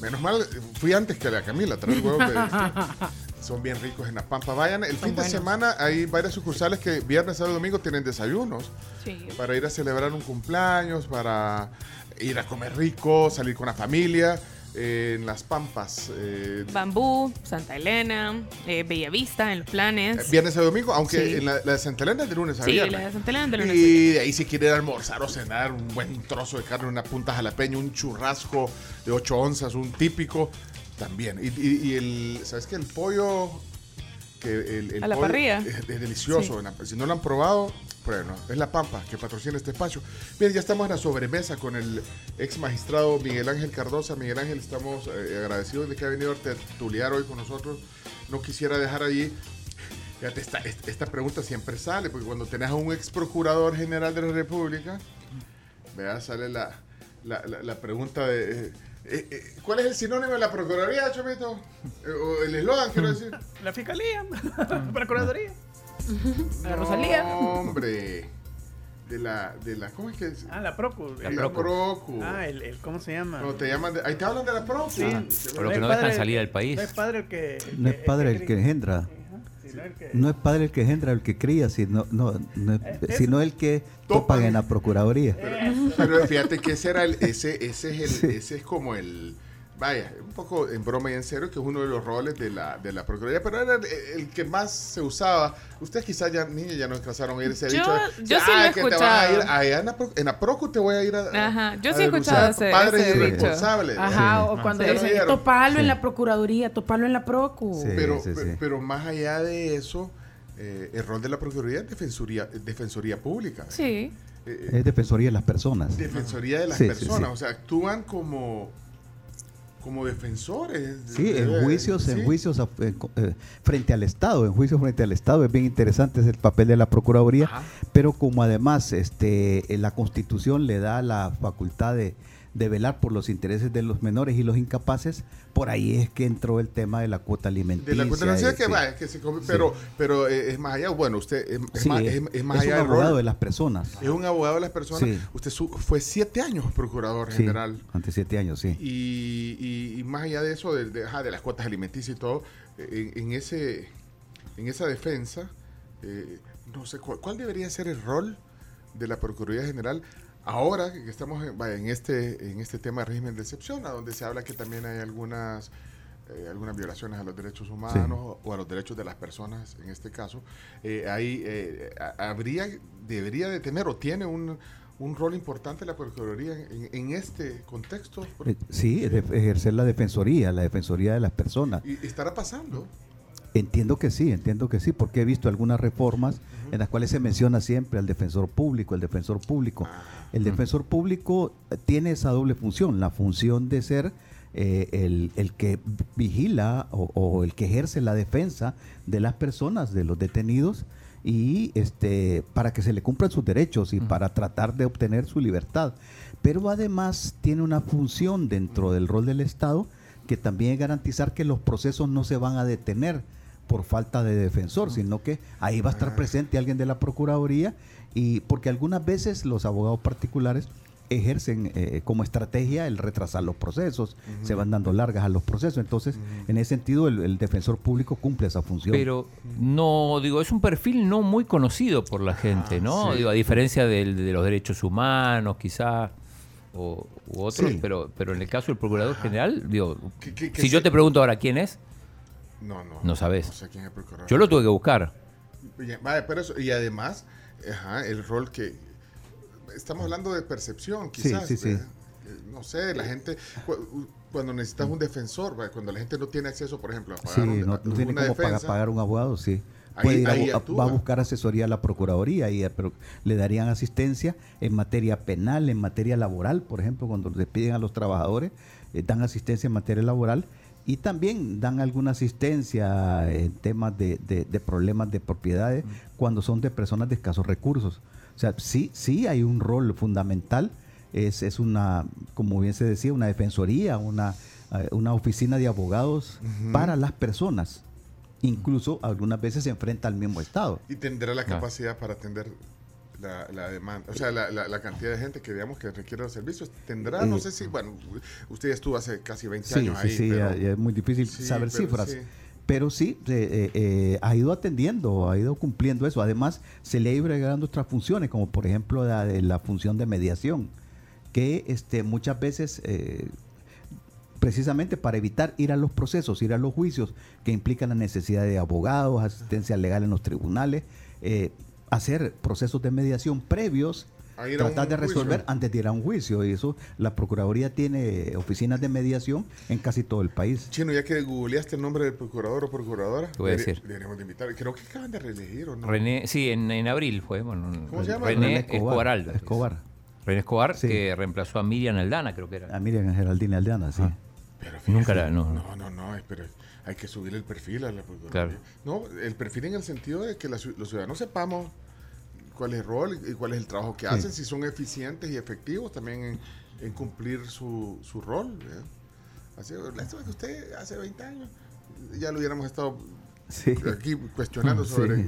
menos mal, fui antes que la Camila a traer huevos benedictinos. Son bien ricos en la Pampa. Vayan, el fin de semana hay varias sucursales que viernes, sábado y domingo tienen desayunos.
Sí.
Para ir a celebrar un cumpleaños, para ir a comer rico, salir con la familia. Eh, en las Pampas. eh,
Bambú, Santa Elena, eh, Bellavista en los planes.
Viernes a domingo, aunque
Sí.
en la, la de Santa Elena es de lunes a
Sí,
viernes.
la de Santa Elena es de lunes
Y de ahí si quiere ir a almorzar o cenar, un buen trozo de carne, una punta jalapeño, un churrasco de 8 onzas, un típico, también. Y, y- y el, ¿sabes qué? El pollo... Que el, el
A la
pollo
parrilla.
Es, es delicioso.
Sí.
Si no lo han probado, pruébenlo. Es La Pampa que patrocina este espacio. Bien, ya estamos en la sobremesa con el ex magistrado Miguel Ángel Cardosa. Miguel Ángel, estamos eh, agradecidos de que ha venido a tertuliar hoy con nosotros. No quisiera dejar allí Fíjate, esta, esta- pregunta siempre sale, porque cuando tenés a un ex procurador general de la República, vea, sale la, la, la- la pregunta de... eh, ¿Cuál es el sinónimo de la Procuraduría, Chomito? Eh, o el eslogan, quiero decir.
La fiscalía, Procuraduría.
La Rosalía.
No, hombre. De la, de la, ¿cómo es que es?
Ah, la Procu.
La
El-
Procu.
Ah, el, el- ¿cómo se llama?
Cuando te llaman de- ahí te hablan de la Procu.
Sí.
Por lo
No
que no dejan salir del país.
No es padre el que. el
No es padre el que engendra.
Ajá, sino el que-
No es padre el que engendra, el que cría, sino, no, no es-
Eh,
sino el que
Topan.
topan en la Procuraduría.
Pero fíjate que ese era el, ese, ese es el, ese es como el, vaya, un poco en broma y en serio, que es uno de los roles de la, de la Procuraduría, pero era el, el que más se usaba. Ustedes quizás ya, niños, ya no alcanzaron a ir ese
Yo-
dicho.
yo sí lo he
"Ah, que te vas a ir
escuchado".
allá en la, Pro- en la Procu te voy a ir a.
Ajá, yo
a
sí he escuchado ese-
Padres
ese dicho.
irresponsables.
Ajá,
Sí.
o cuando
Sí.
dicen, topalo en la Procuraduría, topalo en la Procu.
Sí.
Pero,
sí,
pe-
sí.
pero más allá de eso, eh, el rol de la Procuraduría es defensoría, defensoría pública.
Sí.
Eh,
Es defensoría de las personas.
defensoría de las
Sí, sí,
personas,
sí.
o sea, actúan como como defensores.
Sí,
de-
en
de-
juicios,
sí.
en juicios co- eh, frente al Estado, en juicios frente al Estado es bien interesante es el papel de la Procuraduría,
Ajá.
pero como además este eh, la Constitución le da la facultad de, de velar por los intereses de los menores y los incapaces, por ahí es que entró el tema de la cuota
De
alimenticia.
la cuestión
y-
que
sí.
va, que se come- pero, pero eh, es más allá, bueno, usted es, es
Sí,
más,
es,
es- es más
es
allá
un abogado de las personas.
Es un abogado de las personas.
Sí.
Usted su- fue siete años procurador general.
ante siete años, sí.
Y, y- y más allá de eso, de, de- ajá, de las cuotas alimenticias y todo, en, en ese, en esa defensa, eh, no sé, ¿cuál, cuál debería ser el rol de la Procuraduría General ahora que estamos en, este, en este tema de régimen de excepción, a donde se habla que también hay algunas, eh, algunas violaciones a los derechos humanos o a los derechos de las personas, en este caso, eh, ahí eh, habría, debería de tener o tiene un, un rol importante la Procuraduría en, en este contexto.
Eh, Sí, ejercer la defensoría, la defensoría de las personas.
Y estará pasando.
Entiendo que sí, entiendo que sí, porque he visto algunas reformas en las cuales se menciona siempre al defensor público, el defensor público. El defensor público eh, tiene esa doble función, la función de ser eh, el, el que vigila o, o el que ejerce la defensa de las personas, de los detenidos, y este para que se le cumplan sus derechos y para tratar de obtener su libertad. Pero además tiene una función dentro del rol del Estado que también es garantizar que los procesos no se van a detener por falta de defensor, sino que ahí va a estar presente alguien de la Procuraduría y porque algunas veces los abogados particulares ejercen eh, como estrategia el retrasar los procesos, se van dando largas a los procesos, entonces en ese sentido el, el defensor público cumple esa función.
Pero no, digo, es un perfil no muy conocido por la gente, ¿no?
sí.
Digo, a diferencia del- de los derechos humanos, quizás, o, u otros,
Sí.
pero, pero en el caso del Procurador General, digo,
¿Qué- qué- qué
si yo te pregunto ahora quién es,
No, no.
No sabes.
No sé quién es
yo lo tuve que buscar.
Y- vaya, pero eso, y además, ajá, el rol que. Estamos hablando de percepción,
Sí,
quizás.
sí, sí.
¿verdad? Eh, No sé, la gente. cu- Cuando necesitas un defensor, cuando la gente no tiene acceso, por ejemplo, a
Sí,
pagar un-
no, no tiene cómo pagar,
defensa.
pagar un abogado, sí.
Ahí-
Puede ir a
ahí
bu- a-
actúa.
va a buscar asesoría a la Procuraduría y a- pero le darían asistencia en materia penal, en materia laboral, por ejemplo, cuando despiden a los trabajadores, eh, dan asistencia en materia laboral Y también dan alguna asistencia en temas de, de- de problemas de propiedades cuando son de personas de escasos recursos. O sea, sí, sí hay un rol fundamental. Es, es una, como bien se decía, una defensoría, una, eh, una oficina de abogados para las personas. Incluso algunas veces se enfrenta al mismo Estado.
Y tendrá la capacidad para atender la, la demanda, o sea, la, la- la cantidad de gente que digamos que requiere los servicios. Tendrá, no
Eh,
sé si, bueno, usted ya estuvo hace casi 20
Sí,
años
sí,
ahí.
sí,
pero-
ya- ya es muy difícil
Sí,
saber
pero
cifras.
sí.
Pero sí, eh, eh, eh, ha ido atendiendo, ha ido cumpliendo eso. Además, se le ha ido agregando otras funciones, como por ejemplo la, la función de mediación, que este, muchas veces, eh, precisamente para evitar ir a los procesos, ir a los juicios, que implican la necesidad de abogados, asistencia legal en los tribunales, eh, hacer procesos de mediación previos tratar de resolver
juicio.
antes de ir a un juicio. Y eso, la Procuraduría tiene oficinas de mediación en casi todo el país.
Chino, ya que googleaste el nombre del procurador o procuradora,
voy a
deberi-
decir.
deberíamos de invitar. Creo que acaban de reelegir, ¿o no?
René, sí, en, en abril fue. Bueno,
¿Cómo se llama?
René,
René
Escobar.
Escobar.
Álvarez.
Escobar.
René Escobar,
Sí.
que reemplazó a Miriam Aldana, creo que era.
A Miriam Geraldine Aldeana, sí.
Pero
Nunca la- no, no.
no, no, no, espera, hay que subir el perfil a la.
Claro.
No, el perfil en el sentido de que la los ciudadanos sepamos cuál es el rol y cuál es el trabajo que
Sí.
hacen, si son eficientes y efectivos también en, en cumplir su, su rol. ¿verdad? Así, que usted hace 20 años ya lo hubiéramos estado
Sí.
aquí cuestionando
Sí.
sobre.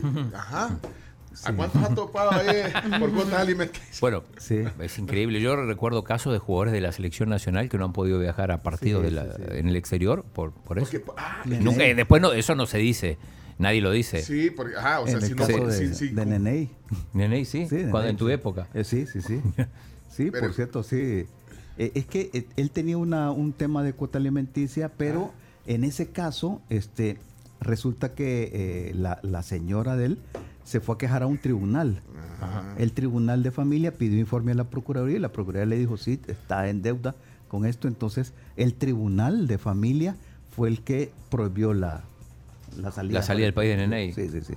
¿A cuántos ha topado ahí por cuotas alimenticias?
Bueno,
Sí.
es increíble. Yo recuerdo casos de jugadores de la selección nacional que no han podido viajar a partidos
Sí,
de la-
sí, sí.
en el exterior por, por eso.
Porque, ah,
Nunca, después no, eso no se dice. Nadie lo dice.
sí, porque, ajá, o sea,
en el
si no,
de,
sí, sí,
de Neney.
Neney, sí,
Sí,
cuando, en tu
sí.
época.
Eh, sí, sí, sí. Sí,
Pero-
por cierto, sí. Eh, es que eh, él tenía una, un tema de cuota alimenticia, pero en ese caso, este, resulta que eh, la, la señora de él se fue a quejar a un tribunal. El tribunal de familia pidió informe a la Procuraduría y la Procuraduría le dijo, sí, está en deuda con esto. Entonces, el tribunal de familia fue el que prohibió la, la salida.
La salida del país de Neney.
Sí, sí, sí.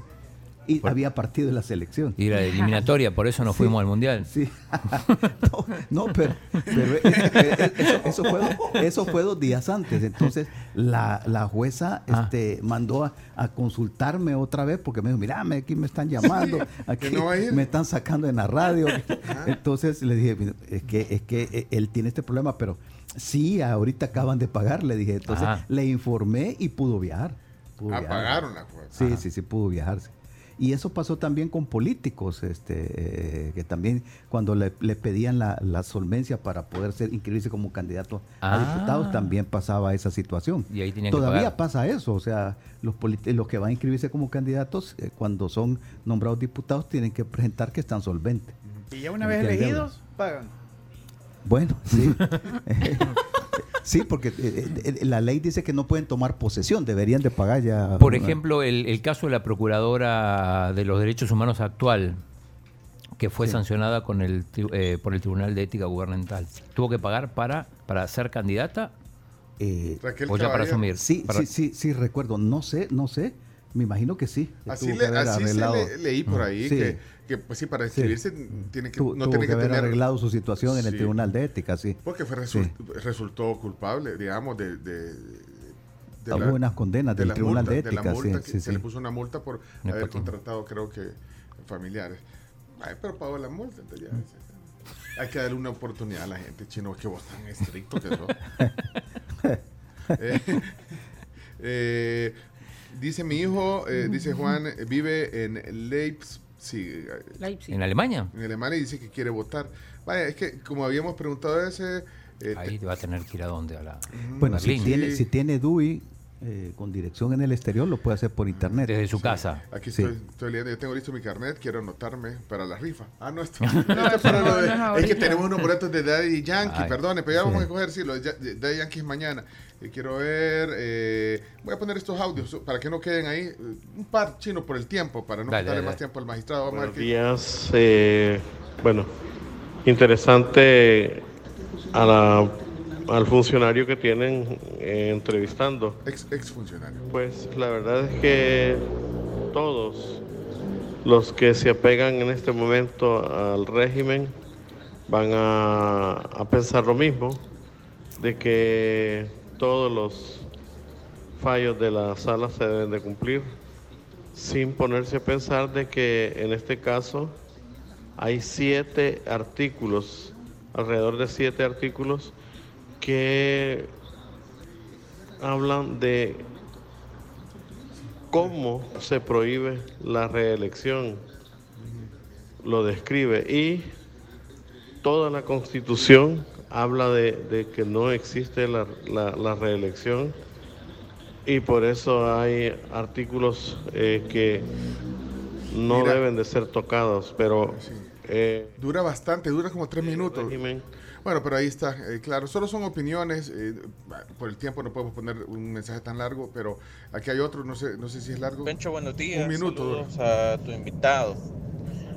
Y había partido de la selección.
Y era de eliminatoria, por eso no
Sí.
fuimos al mundial.
Sí. no, no, pero, pero, eh, eh, eso, eso fue, eso fue dos días antes. Entonces, la, la jueza
Ah.
este, mandó a, a consultarme otra vez porque me dijo, mira, aquí me están llamando, aquí
no
me están sacando en la radio. Entonces le dije, "Mira, es que, es que eh, él tiene este problema, pero sí, ahorita acaban de pagar, le dije. Entonces,
Ah.
le informé y pudo viajar. pudo
Ah,
viajar.
pagaron la cuota.
Sí, sí, sí, pudo viajarse. Y eso pasó también con políticos, este, eh, que también cuando le, le pedían la, la solvencia para poder ser inscribirse como candidato
Ah.
a diputados, también pasaba esa situación.
Y ahí tenían que
Todavía pasa eso, o sea, los, los que van a inscribirse como candidatos, eh, cuando son nombrados diputados, tienen que presentar que están solventes.
Y ya una vez elegidos, pagan.
Bueno, sí. sí, porque eh, eh, la ley dice que no pueden tomar posesión, deberían de pagar ya.
Por ejemplo, el, el caso de la Procuradora de los Derechos Humanos actual, que fue sancionada con el, tri- eh, por el Tribunal de Ética Gubernamental, ¿tuvo que pagar para, para ser candidata
Eh,
o ya para asumir?
Sí,
Para-
sí, sí, sí, recuerdo. No sé, no sé. Me imagino que sí.
Así, le, así se le- leí por ahí
Sí.
que, que, pues sí, para
Sí.
inscribirse tiene que,
Tu-
no tiene
que,
tener...
arreglado su situación en el. Tribunal de Ética, sí.
Porque fue resul- resultó culpable, digamos, de... de, de
Hubo unas condenas del
la
Tribunal de
la
Ética,
multa
sí,
que
sí,
se le puso una multa por haber contratado, creo que, familiares. Ay, pero pagó la multa, entonces ya... Hay que darle una oportunidad a la gente, chino, que vos tan estricto que sos. Eh, eh, dice mi hijo, eh, dice Juan, vive en Leipzig, eh,
Leipzig.
¿En Alemania?
en Alemania y dice que quiere votar. Vaya, es que como habíamos preguntado ese, eh,
Ahí te va a tener que ir a dónde, a la
Bueno, si tiene,
Sí.
si tiene DUI eh, con dirección en el exterior, lo puede hacer por internet.
desde su casa.
aquí
Sí.
estoy, estoy leyendo, yo tengo listo mi carnet, quiero anotarme para la rifa. Ah, no, esto, esto es para lo de-
no es
es que tenemos unos boletos de Daddy Yankee,
Ay,
perdone, pero ya vamos
sí.
a coger, sí, los Daddy Yankee es mañana. Eh, quiero ver, eh, voy a poner estos audios para que no queden ahí, eh, un par chino por el tiempo, para no
Dale, dale,
más tiempo al magistrado. Vamos a ver
Buenos días. eh, bueno, interesante a la- al funcionario que tienen eh, entrevistando.
Ex, ex funcionario.
Pues la verdad es que todos los que se apegan en este momento al régimen van a, a pensar lo mismo, de que todos los fallos de la sala se deben de cumplir, sin ponerse a pensar de que en este caso hay siete artículos, alrededor de siete artículos que hablan de cómo se prohíbe la reelección. Lo describe y toda la constitución habla de, de que no existe la, la- la reelección y por eso hay artículos eh, que no
Mira.
deben de ser tocados, pero eh,
Dura bastante, dura como tres minutos.
régimen
Bueno, pero ahí está, eh, claro, solo son opiniones, eh, por el tiempo no podemos poner un mensaje tan largo, pero aquí hay otro, no sé, no sé si es largo.
Pencho, buenos días.
Un minuto.
Saludos a tu invitado.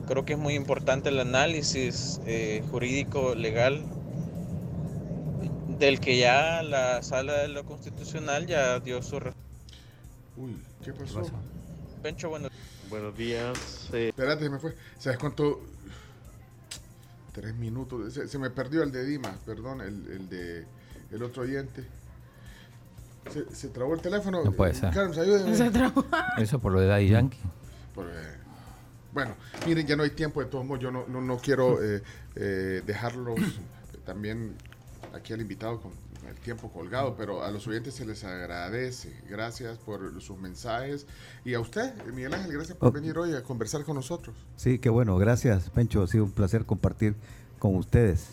Creo que es muy importante el análisis eh, jurídico legal del que ya la sala de lo constitucional ya dio su
Uy, ¿qué pasó?
Pencho, bueno,
buenos días. eh,
Espérate, me fue. ¿Sabes cuánto? Tres minutos. Se, se me perdió el de Dimas, perdón, el, el de el otro oyente. Se, se trabó el teléfono.
No puede ser.
Carlos.
Se trabó.
Eso por lo de Daddy Yankee.
Por, eh, bueno, miren, ya no hay tiempo de todos modos. Yo no, no, no quiero eh, eh, dejarlos también aquí al invitado con el tiempo colgado, pero a los oyentes se les agradece. Gracias por sus mensajes. Y a usted, Miguel Ángel, gracias por
Oh.
venir hoy a conversar con nosotros.
Sí, qué bueno, gracias, Pencho. Ha sido un placer compartir con ustedes.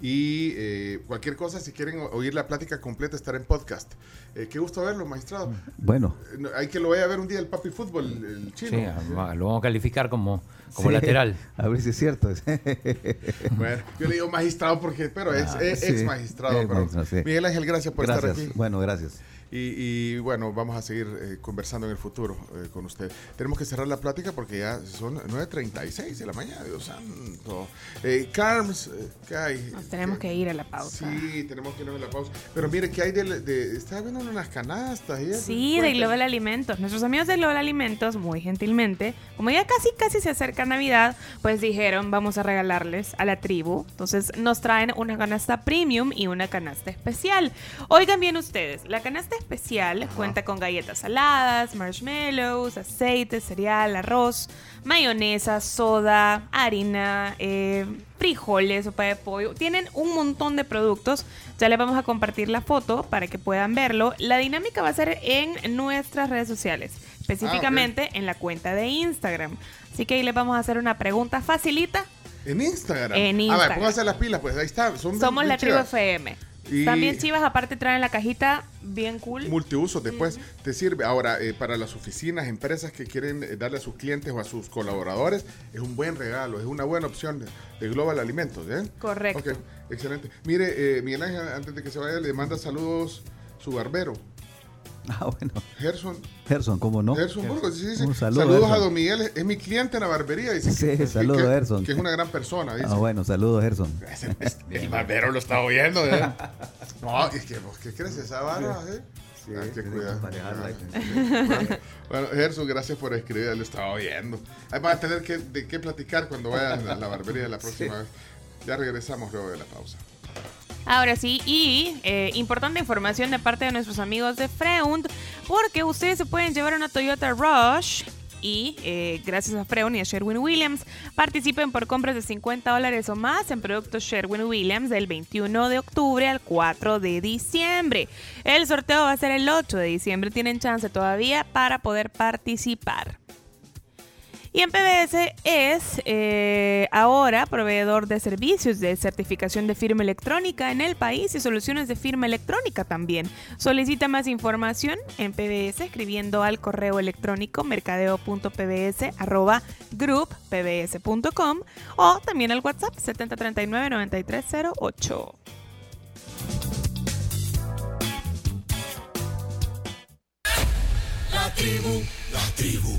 Y eh, cualquier cosa, si quieren oír la plática completa, estará en podcast. Eh, qué gusto verlo, magistrado.
Bueno,
Eh, hay que lo vaya a ver un día el papi fútbol, el, chino.
Sí, ah, lo vamos a calificar como, como
sí,
lateral.
A ver si es cierto.
Bueno, yo le digo magistrado porque, pero es,
Ah,
es
sí,
ex magistrado. pero-
magistrado.
Miguel Ángel, gracias por
gracias.
estar aquí.
Bueno, gracias.
Y, y, bueno, vamos a seguir eh, conversando en el futuro eh, con usted. Tenemos que cerrar la plática porque ya son 9.36 de la mañana, Dios santo. Eh, Carms, eh, ¿qué hay?
Nos tenemos que ir a la pausa.
Sí, tenemos que irnos a la pausa. Pero mire, ¿qué hay de, de estaba viendo unas canastas y?
Sí, de. Global Alimentos. Nuestros amigos de Global Alimentos, muy gentilmente, como ya casi casi se acerca Navidad, pues dijeron, vamos a regalarles a la tribu. Entonces nos traen una canasta premium y una canasta especial. Oigan bien ustedes, la canasta especial cuenta con galletas saladas, marshmallows, aceite, cereal, arroz, mayonesa, soda, harina, eh, frijoles, sopa de pollo. Tienen un montón de productos. Ya les vamos a compartir la foto para que puedan verlo. La dinámica va a ser en nuestras redes sociales, específicamente en la cuenta de Instagram. Así que ahí les vamos a hacer una pregunta facilita.
En Instagram.
En
A ver,
Instagram.
pónganse las pilas, pues ahí está. Son
Somos la tribu. FM.
Y-
También chivas, aparte traen la cajita bien cool.
Multiusos después te sirve. Ahora, eh, para las oficinas, empresas que quieren eh, darle a sus clientes o a sus colaboradores, es un buen regalo, es una buena opción de, de Global Alimentos. ¿eh?
Correcto.
Ok, excelente. Mire, eh, Miguel Ángel, antes de que se vaya, le manda saludos su barbero,
Ah, bueno.
Gerson.
Gerson, ¿cómo no?
Gerson Burgos, sí, sí.
Un saludo,
Saludos a
Gerson.
don Miguel, es, mi cliente en la barbería. Dice
Sí,
que,
saludos,
que-
Gerson.
Que es una gran persona, dice.
Ah, bueno, saludos, Gerson.
El barbero lo está oyendo, ¿eh? No, es que vos, ¿qué crees esa barba, eh?
Sí,
Hay que cuidar. Bueno, bueno, Gerson, gracias por escribir, lo estaba oyendo. Ahí van a tener que, de qué platicar cuando vayan a la barbería la próxima vez. Ya regresamos luego de la pausa.
Ahora sí, y eh, importante información de parte de nuestros amigos de Freund, porque ustedes se pueden llevar una Toyota Rush y eh, gracias a Freund y a Sherwin Williams participen por compras de 50 dólares o más en productos Sherwin Williams del 21 de octubre al 4 de diciembre. El sorteo va a ser el 8 de diciembre, tienen chance todavía para poder participar. Y en PBS es eh, ahora proveedor de servicios de certificación de firma electrónica en el país y soluciones de firma electrónica también. Solicita más información en PBS escribiendo al correo electrónico mercadeo.pbs@grouppbs.com o también al WhatsApp 7039-9308.
La tribu, la tribu,